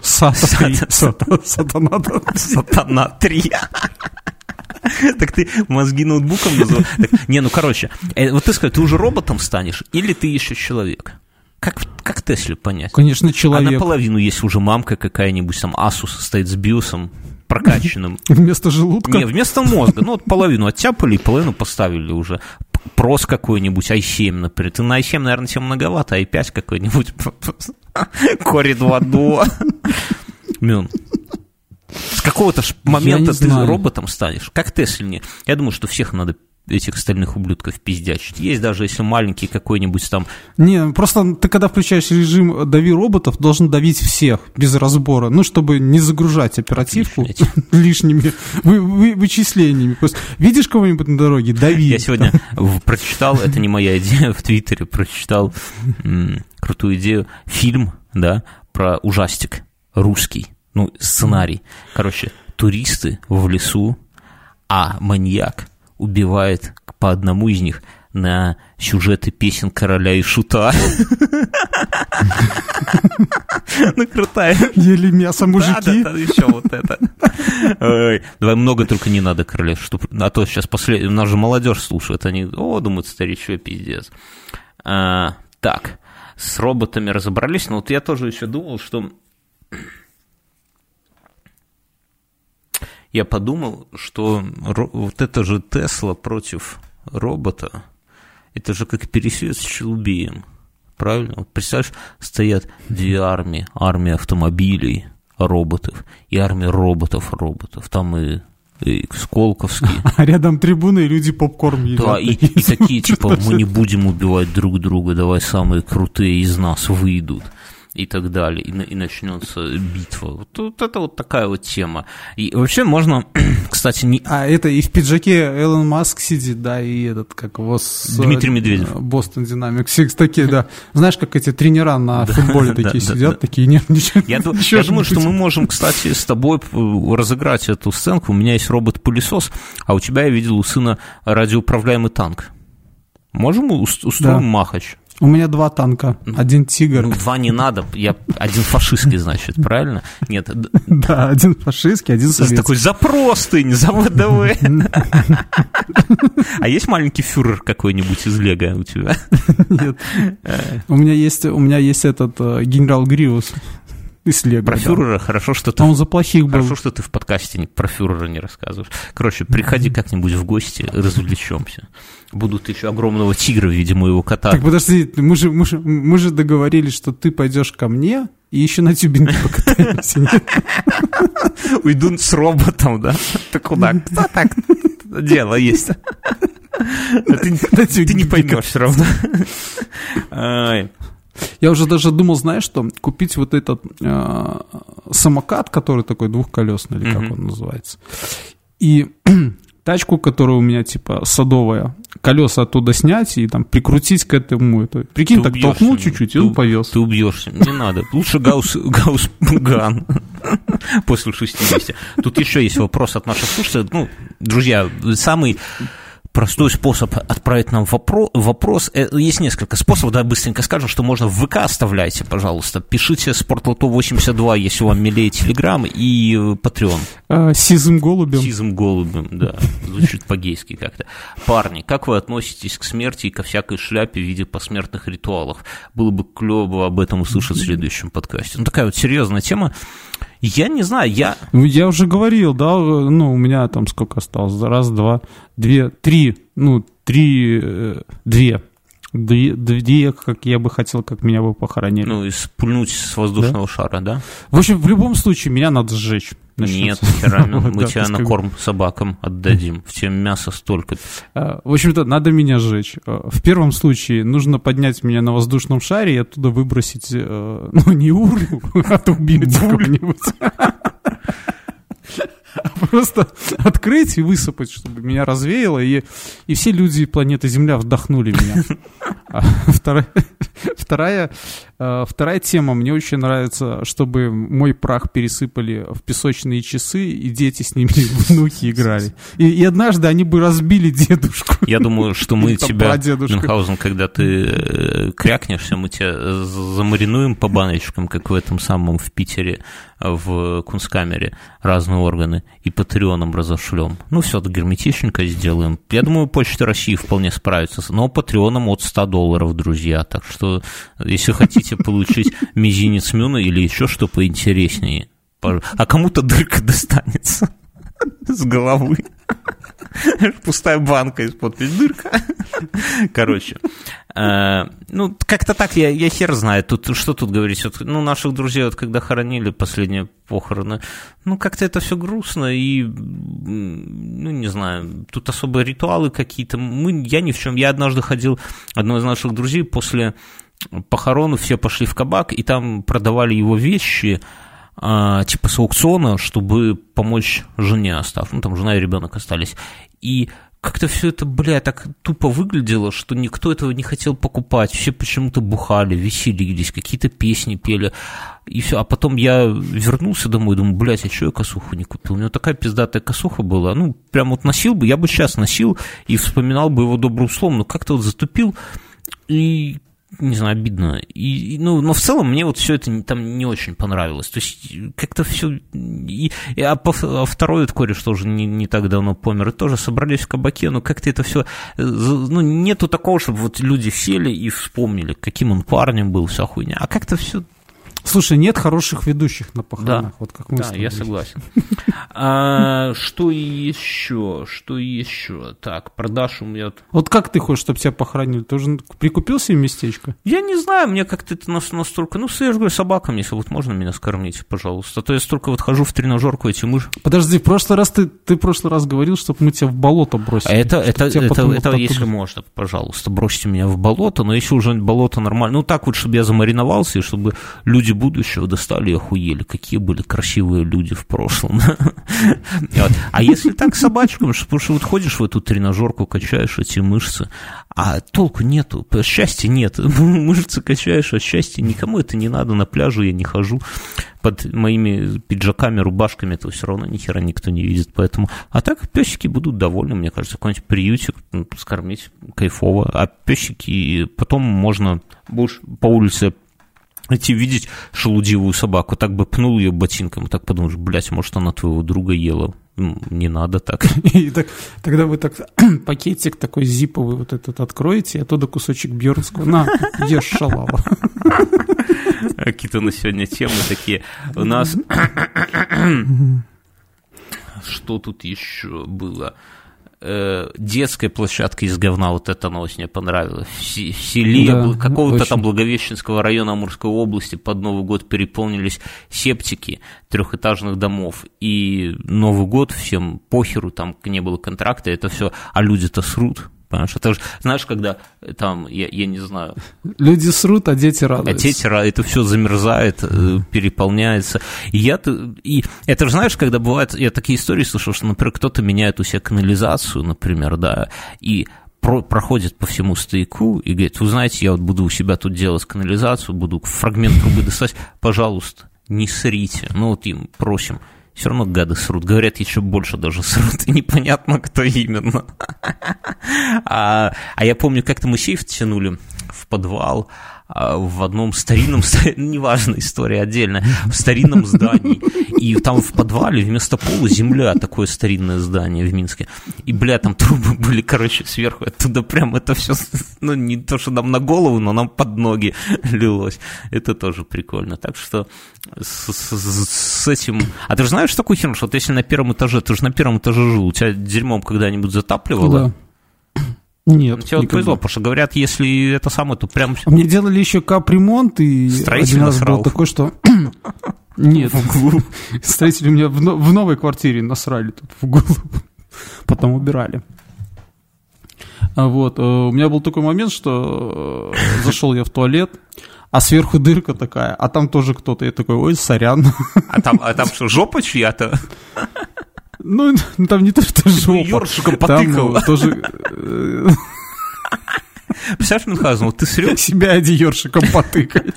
Сатана. Сатана 3. Так ты мозги ноутбуком называешь? Не, ну, короче, э, вот ты скажи, ты уже роботом станешь или ты еще человек? Как, как Тесле понять? Конечно, человек. А наполовину есть уже мамка какая-нибудь, там Asus стоит с биосом, прокачанным. [laughs] Вместо желудка? Не, вместо мозга. Ну, вот половину оттяпали, половину поставили уже. Прос какой-нибудь, i7, например. Ты на i7, наверное, тебе многовато, а i5 какой-нибудь. Кори 2 до. Мюн. С какого-то момента ты роботом станешь, как Теслине. Я думаю, что всех надо этих стальных ублюдков пиздячить. Есть даже если маленький какой-нибудь там... Не, просто ты когда включаешь режим «дави роботов», должен давить всех без разбора, ну, чтобы не загружать оперативку [laughs] лишними вычислениями. Видишь кого-нибудь на дороге, дави. Я сегодня [laughs] прочитал, это не моя идея, [laughs] в Твиттере прочитал крутую идею, фильм, да, про ужастик русский, ну, сценарий. Короче, туристы в лесу, а маньяк убивает по одному из них на сюжеты песен короля и шута. Ну, крутая. Ели мясо мужики. Да, да, еще вот это. Давай много только не надо короля, что, а то сейчас после... У нас же молодежь слушает, они, о, думают, старичок, пиздец. А, так, с роботами разобрались, но вот я тоже еще думал, что я подумал, что вот это же Тесла против робота, это же как пересвет с Челубием. Правильно? Вот представляешь, стоят две армии. Армия автомобилей, роботов, и армия роботов-роботов. Там и и Сколковский. [laughs] А рядом трибуны, и люди попкорн едят. Да, и, и такие, [laughs] типа, мы не будем убивать друг друга, давай самые крутые из нас выйдут и так далее, и, и начнется битва. Вот, вот это вот такая вот тема. И вообще можно, [clears throat] кстати, не... А это и в пиджаке Элон Маск сидит, да, и этот, как его... С, Дмитрий Медведев. Бостон Динамик. Такие, да. Знаешь, как эти тренера на [laughs] футболе [laughs] такие сидят, такие, нет, ничего. Я думаю, что мы можем, кстати, с тобой разыграть эту сценку. У меня есть робот-пылесос, а у тебя, я видел, у сына радиоуправляемый танк. Можем устроим махач? У меня два танка, один тигр. Ну, два не надо, я один фашистский, значит, правильно? Нет. [laughs] Да, один фашистский, один советский. Такой за простынь, за ВДВ. [laughs] А есть маленький фюрер какой-нибудь из Лего у тебя? Нет. [laughs] У меня есть, у меня есть этот э, генерал Гриус Лего. Про да. фюрера хорошо, что ты... Он за плохих был. Хорошо, что ты в подкасте про фюрера не рассказываешь. Короче, приходи как-нибудь в гости, развлечемся. Будут еще огромного тигра в виде моего кота. Так подожди, мы же, мы же, мы же договорились, что ты пойдешь ко мне, и еще на тюбинге покатаемся. Уйду с роботом, да? Ты куда? Кто так? Дело есть. Ты не поймешь все равно. Я уже даже думал, знаешь что, купить вот этот э, самокат, который такой двухколесный, или как mm-hmm. он называется. И [clears throat] тачку, которая у меня типа садовая, колеса оттуда снять и там прикрутить к этому. Это, прикинь, ты так толкнул чуть-чуть, и он повез. Ты убьешься, не надо. Лучше гаус, гаус ган [laughs] после 60. Тут еще есть вопрос от наших слушателей. Ну, друзья, самый простой способ отправить нам вопро- вопрос. Э, есть несколько способов, да, быстренько скажем, что можно в ВК оставляйте, пожалуйста. Пишите спортлото 82, если вам милее Телеграм и Patreon. А, сизым голубем. Сизым голубем, да. Звучит по-гейски как-то. Парни, как вы относитесь к смерти и ко всякой шляпе в виде посмертных ритуалов? Было бы клево об этом услышать в следующем подкасте. Ну, такая вот серьезная тема. Я не знаю, я... Ну, я уже говорил, да, ну, у меня там сколько осталось? Раз, два, две, три, ну, три, э, две. Две, как я бы хотел, как меня бы похоронили. Ну, и спульнуть с воздушного да? шара, да? В общем, в любом случае, меня надо сжечь. Начнется. Нет, хера, [laughs] мы тебя на корм собакам отдадим. В тебе мяса столько. А, в общем-то, надо меня сжечь. А, в первом случае нужно поднять меня на воздушном шаре и оттуда выбросить, э, [laughs] ну, не урну, [laughs] а то убить кого-нибудь. [laughs] просто открыть и высыпать, чтобы меня развеяло, и, и все люди планеты Земля вдохнули меня. [laughs] А вторая, вторая, э, вторая тема. Мне очень нравится, чтобы мой прах пересыпали в песочные часы, и дети с ними внуки играли. И, и однажды они бы разбили дедушку. Я думаю, что мы тебя, Мюнхгаузен, когда ты э, крякнешься, мы тебя замаринуем по баночкам, как в этом самом в Питере в кунсткамере разные органы и патреоном разошлем. Ну, все это герметичненько сделаем. Я думаю, Почта России вполне справится. Но патреоном от 100 долларов, друзья. Так что, если хотите получить мизинец Мюна или еще что поинтереснее, а кому-то дырка достанется [laughs] с головы. [laughs] Пустая банка из-под дырка. [laughs] Короче, э, ну, как-то так, я, я хер знаю. Тут, что тут говорить? Ну, наших друзей, вот, когда хоронили последние похороны, ну, как-то это все грустно и, ну, не знаю, тут особые ритуалы какие-то. Мы, я ни в чем. Я однажды ходил, одного из наших друзей после похорон все пошли в кабак, и там продавали его вещи, а, типа с аукциона, чтобы помочь жене остав. Ну, там жена и ребенок остались. И как-то все это, бля, так тупо выглядело, что никто этого не хотел покупать. Все почему-то бухали, веселились, какие-то песни пели. И все. А потом я вернулся домой, думаю, блядь, а что я косуху не купил? У него такая пиздатая косуха была. Ну, прям вот носил бы, я бы сейчас носил и вспоминал бы его добрым словом, но как-то вот затупил. И не знаю, обидно. И, ну, но в целом мне вот все это там не очень понравилось. То есть как-то все... И, и, а, по, а второй вот кореш тоже не, не так давно помер, и тоже собрались в кабаке, но как-то это все... Э, ну, нету такого, чтобы вот люди сели и вспомнили, каким он парнем был, вся хуйня. А как-то все Слушай, нет хороших ведущих на похоронах, да. вот как мы Да, я согласен. [laughs] А, что еще? Что еще? Так, продаж у меня... Вот как ты хочешь, чтобы тебя похоронили? Ты уже прикупил себе местечко? Я не знаю, мне как-то это настолько... Ну, я же говорю, собакам, если вот можно меня скормить, пожалуйста. А то я столько вот хожу в тренажерку, эти мыши. Подожди, в прошлый раз ты, ты в прошлый раз говорил, чтобы мы тебя в болото бросили. А это, это, это, это, это если можно, пожалуйста, бросьте меня в болото, но если уже болото нормально, ну так вот, чтобы я замариновался, и чтобы люди будущего достали и охуели, какие были красивые люди в прошлом. [laughs] А если так собачкам, потому что вот ходишь в эту тренажерку, качаешь эти мышцы, а толку нету, счастья нет. [laughs] Мышцы качаешь, а счастья никому это не надо, на пляже я не хожу. Под моими пиджаками, рубашками, это все равно ни хера никто не видит, поэтому... А так песики будут довольны, мне кажется, какой-нибудь приютик ну, скормить кайфово, а песики потом можно будешь по улице идти видеть шелудивую собаку, так бы пнул ее ботинком, так подумаешь, блядь, может, она твоего друга ела. Не надо так. [laughs] И так тогда вы так [clears throat] пакетик такой зиповый вот этот откроете, и оттуда кусочек бьернского. На, ешь шалава. [laughs] Какие-то на сегодня темы такие. У нас... [clears throat] Что тут еще было? Э, детская площадка из говна, вот эта новость мне понравилась. В селе да, какого-то там Благовещенского района Амурской области под Новый год переполнились септики трехэтажных домов. И Новый год всем похеру, там не было контракта, это все, а люди-то срут. Понимаешь, это же, знаешь, когда там, я, я не знаю... Люди срут, а дети радуются. А дети радуются, это все замерзает, э, переполняется. И я, и это же, знаешь, когда бывает, я такие истории слышал, что, например, кто-то меняет у себя канализацию, например, да, и про, проходит по всему стояку и говорит, вы знаете, я вот буду у себя тут делать канализацию, буду фрагмент трубы достать, пожалуйста, не срите. Ну вот им просим все равно гады срут. Говорят, еще больше даже срут, [laughs] и непонятно, кто именно. [laughs] а, а я помню, как-то мы сейф тянули в подвал, в одном старинном, [laughs] неважно, история отдельно, в старинном здании. И там в подвале вместо пола земля, такое старинное здание в Минске. И, бля, там трубы были, короче, сверху. Оттуда прям это все, [laughs] ну, не то, что нам на голову, но нам под ноги [laughs] лилось. Это тоже прикольно. Так что с, с, с этим... А ты же знаешь такую херню, что вот если на первом этаже, ты же на первом этаже жил, у тебя дерьмом когда-нибудь затапливало? Да. Нет. Тебе вот повезло, потому что говорят, если это самое, то прям... Мне делали еще капремонт, и один раз был такой, что... [coughs] Нет, [laughs] строители у меня в, в новой квартире насрали тут в голову, [laughs] потом убирали. А вот, э, у меня был такой момент, что э, зашел я в туалет, а сверху дырка такая, а там тоже кто-то. Я такой, ой, сорян. А там, а там что, жопа чья-то? [laughs] Ну, [laughs] там не то, что жопа. Ёршиком потыкал. Там тоже... [laughs] Представляешь, Мюнхгаузен, вот ты срешь... Себя один ёршиком потыкать.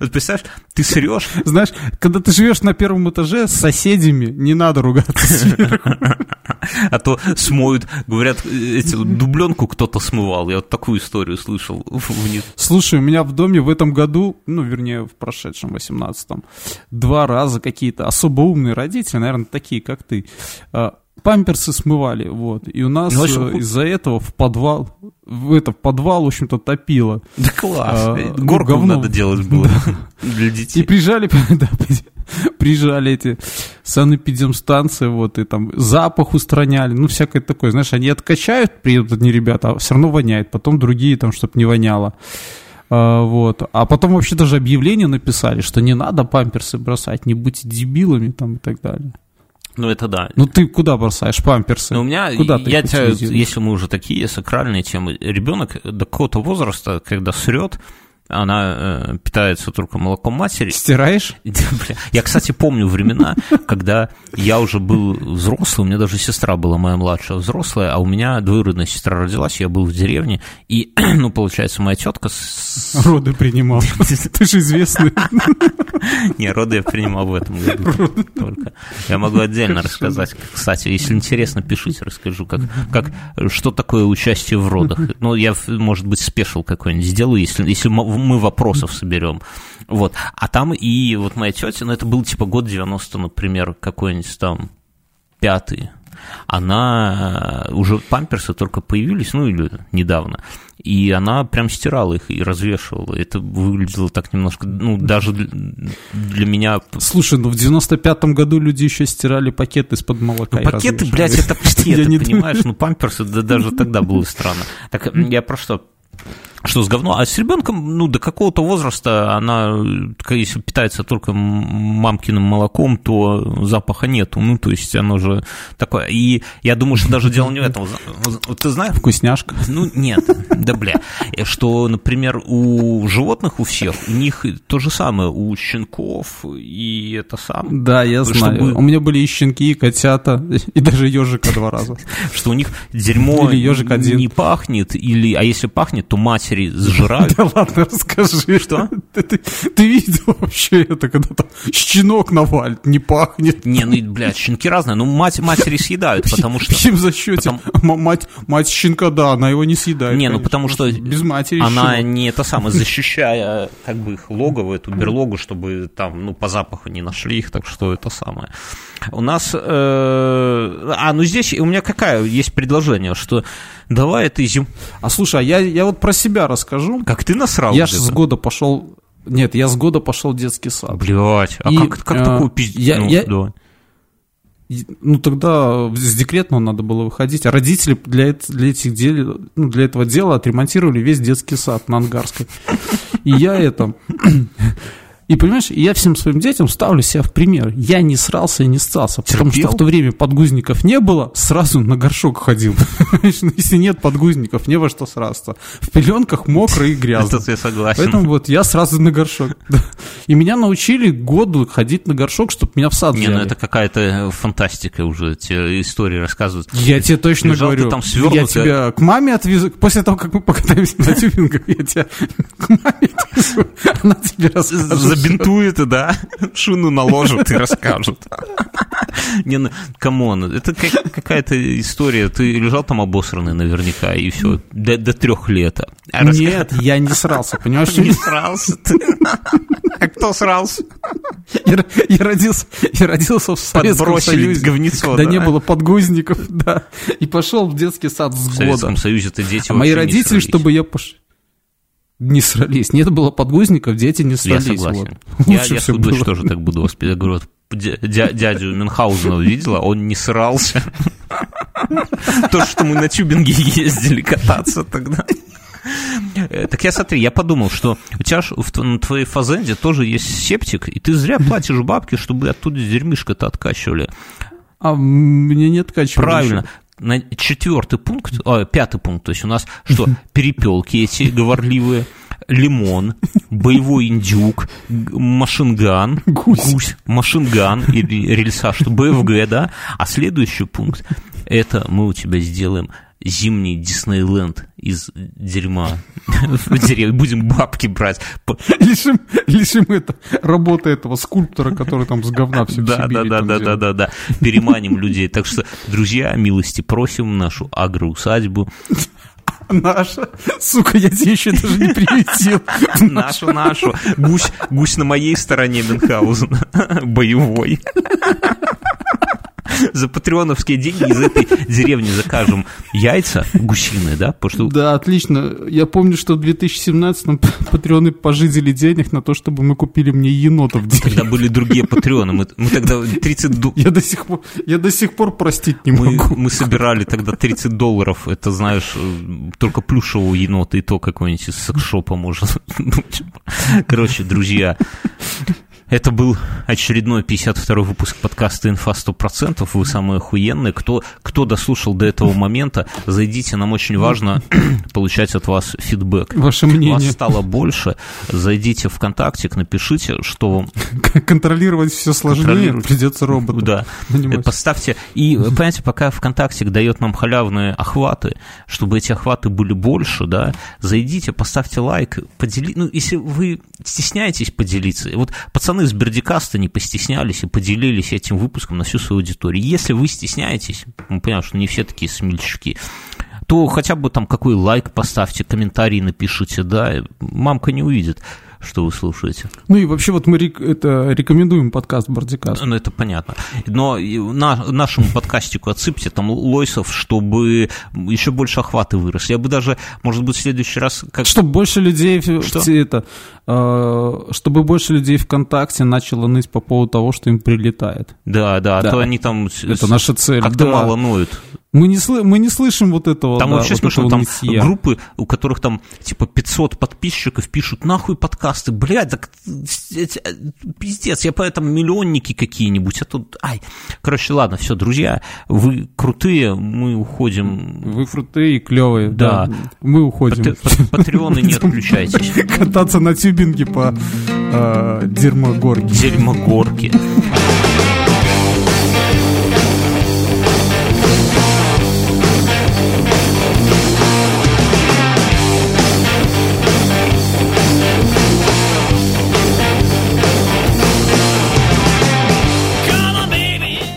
Вот представляешь, ты срешь... Знаешь, когда ты живешь на первом этаже с соседями, не надо ругаться сверху. [laughs] А то смоют, говорят, эти, дубленку кто-то смывал. Я вот такую историю слышал вниз. Слушай, у меня в доме в этом году, ну, вернее, в прошедшем 18-м, два раза какие-то особо умные родители, наверное, такие, как ты, а, памперсы смывали, вот. И у нас ну, э, из-за этого в подвал, в это в подвал, в общем-то, топило. Да класс. А, ну, Горку говно. надо делать [laughs] было для детей. И приезжали, [laughs] да, приезжали эти санэпидемстанции, вот, и там запах устраняли, ну, всякое такое. Знаешь, они откачают, приедут одни ребята, а все равно воняет. Потом другие, там, чтобы не воняло. А, вот. А потом вообще даже объявление написали, что не надо памперсы бросать, не будьте дебилами там и так далее. Ну, это да. Ну, ты куда бросаешь памперсы? Ну, у меня, куда ты я тебя, если мы уже такие сакральные темы, ребенок до какого-то возраста, когда срет, она э, питается только молоком матери. Стираешь? [laughs] Я, кстати, помню времена, когда я уже был взрослый, у меня даже сестра была моя младшая взрослая, а у меня двоюродная сестра родилась, я был в деревне, и, [clears throat] ну, получается, моя тетка... С... Роды принимал. [laughs] Ты же известный. Не, роды я принимал в этом году только. Я могу отдельно рассказать, кстати, если интересно, пишите, расскажу, как, как, что такое участие в родах. Ну, я, может быть, спешил какой-нибудь сделаю, если, если мы вопросов соберем. Вот. А там и вот моя тетя, ну, это был типа год 90, например, какой-нибудь там пятый, она э, уже памперсы только появились, ну или недавно, и она прям стирала их и развешивала. Это выглядело так немножко, ну, даже для меня... Слушай, ну в 95-м году люди еще стирали пакеты из-под молока. Ну, пакеты, блядь, это [laughs] пакеты, понимаешь? Ну, памперсы, да даже тогда было странно. Так я про что что с говно. А с ребенком, ну, до какого-то возраста она, если питается только мамкиным молоком, то запаха нету. Ну, то есть оно же такое. И я думаю, что даже дело не в этом. Ты знаешь? Вкусняшка. Ну, нет, да бля. Что, например, у животных у всех, у них то же самое, у щенков и это самое. Да, я знаю. У меня были и щенки, и котята, и даже ежика два раза. Что у них дерьмо не пахнет, или, а если пахнет, то мать матери сжирают. Да ладно, расскажи. Что? Ты, ты, ты видел вообще это, когда там щенок навалит, не пахнет? Не, ну, блядь, щенки разные. Ну, мать, матери съедают, потому что... Чем за счете? Потому... Мать, мать щенка, да, она его не съедает. Не, ну, потому что... Без матери Она щенок. не это самое, защищая как бы их логово, эту берлогу, чтобы там, ну, по запаху не нашли их, так что это самое. У нас... Э, а, ну, здесь у меня какая есть предложение, что давай этой зим... А слушай, а я, я вот про себя расскажу. Как ты насрал? Я же с года пошел... Нет, я с года пошел в детский сад. Блять, а И, как, как а, такую пиздец? Я, ну, я... Да. Ну, тогда с декретного надо было выходить, а родители для, для, этих дел, ну, для этого дела отремонтировали весь детский сад на Ангарской. И я это... И понимаешь, я всем своим детям ставлю себя в пример. Я не срался и не ссался, потому что в то время подгузников не было, сразу на горшок ходил. [laughs] Ну, если нет подгузников, не во что сраться. В пеленках мокро и [laughs] грязно. Это я согласен. Поэтому вот я сразу на горшок. [laughs] И меня научили году ходить на горшок, чтобы меня в сад Не, ну это какая-то фантастика уже, те истории рассказывают. Я тебе точно говорю. там Я тебя к маме отвезу, после того, как мы покатаемся на тюбингах, я тебя к маме отвезу, она тебе расскажет забинтует, да, шину наложат и расскажут. Не, ну, come on, это какая-то история. Ты лежал там обосранный наверняка, и все, до, до трех лет. А Нет, я не срался, понимаешь? Не срался ты. А кто срался? Я, я, родился, я родился в Советском Подбросили Союзе, говнецо, когда да? не было подгузников, да, и пошел в детский сад с года. В Советском Союзе-то дети а мои родители, чтобы я пошел не срались. Нет было подгузников, дети не срались. [laughs] Я согласен. Вот. Я, я свою дочь тоже так буду воспитывать. Дя, дядю Мюнхгаузена видела, он не срался. [laughs] То, что мы на тюбинге ездили кататься тогда. Так я смотри, я подумал, что у тебя в, на твоей фазенде тоже есть септик, и ты зря платишь бабки, чтобы оттуда дерьмишко-то откачивали. А мне не откачивали. Правильно на четвертый пункт, а, пятый пункт, то есть у нас что, [laughs] перепелки эти говорливые, лимон, боевой индюк, машинган, гусь, гусь машинган или рельса, что БФГ, да, а следующий пункт, это мы у тебя сделаем зимний Диснейленд из дерьма. [laughs] Будем бабки брать. Лишим, лишим это, работы этого скульптора, который там с говна все да, да, да, да, да, да, да. Переманим людей. Так что, друзья, милости просим нашу агроусадьбу. Наша. Сука, я тебе еще даже не приветил. [laughs] Нашу, нашу. Гусь, гусь на моей стороне Мюнхгаузена. [laughs] Боевой за патреоновские деньги из этой деревни закажем яйца гусиные, да? Потому что... Да, отлично. Я помню, что в 2017-м патреоны пожидели денег на то, чтобы мы купили мне енотов. Тогда были другие патреоны. Мы, мы тогда 30... Я до, сих пор, я до сих пор простить не мы, могу. Мы собирали тогда 30 долларов. Это, знаешь, только плюшевого енота и то какой-нибудь из секшопа может. Короче, друзья, это был очередной 52 выпуск подкаста «Инфа 100%». Вы самые охуенные. Кто, кто дослушал до этого момента, зайдите. Нам очень важно [clears throat] получать от вас фидбэк. Ваше мнение. Вас стало больше. Зайдите в ВКонтакте, напишите, что вам... Контролировать все сложнее, придется роботу. Да. Нанимать. Поставьте... И, понимаете, пока ВКонтакте дает нам халявные охваты, чтобы эти охваты были больше, да, зайдите, поставьте лайк, поделитесь. Ну, если вы стесняетесь поделиться, вот пацаны из Бердикаста не постеснялись и поделились этим выпуском на всю свою аудиторию. Если вы стесняетесь, мы понимаем, что не все такие смельчаки, то хотя бы там какой лайк поставьте, комментарий напишите, да, мамка не увидит что вы слушаете. Ну и вообще вот мы это рекомендуем подкаст Бардикаст. Ну это понятно. Но на, нашему подкастику отсыпьте там лойсов, чтобы еще больше охваты выросли. Я бы даже, может быть, в следующий раз... Как... Чтобы больше людей... Что? Это, э, чтобы больше людей ВКонтакте начало ныть по поводу того, что им прилетает. Да, да, да. а то они там... Это наша цель. Как-то да. мало ноют. Мы не, сли, мы не слышим вот этого. Там да, вообще вот смешно, там нытья. группы, у которых там типа 500 подписчиков пишут, нахуй подкасты, блядь, так пиздец, я поэтому миллионники какие-нибудь, а тут, ай. Короче, ладно, все, друзья, вы крутые, мы уходим. Вы крутые и клевые, да. да. Мы уходим. Патреоны не [laughs] отключайтесь. [laughs] Кататься на тюбинге по э, дерьмогорке. Дерьмогорке.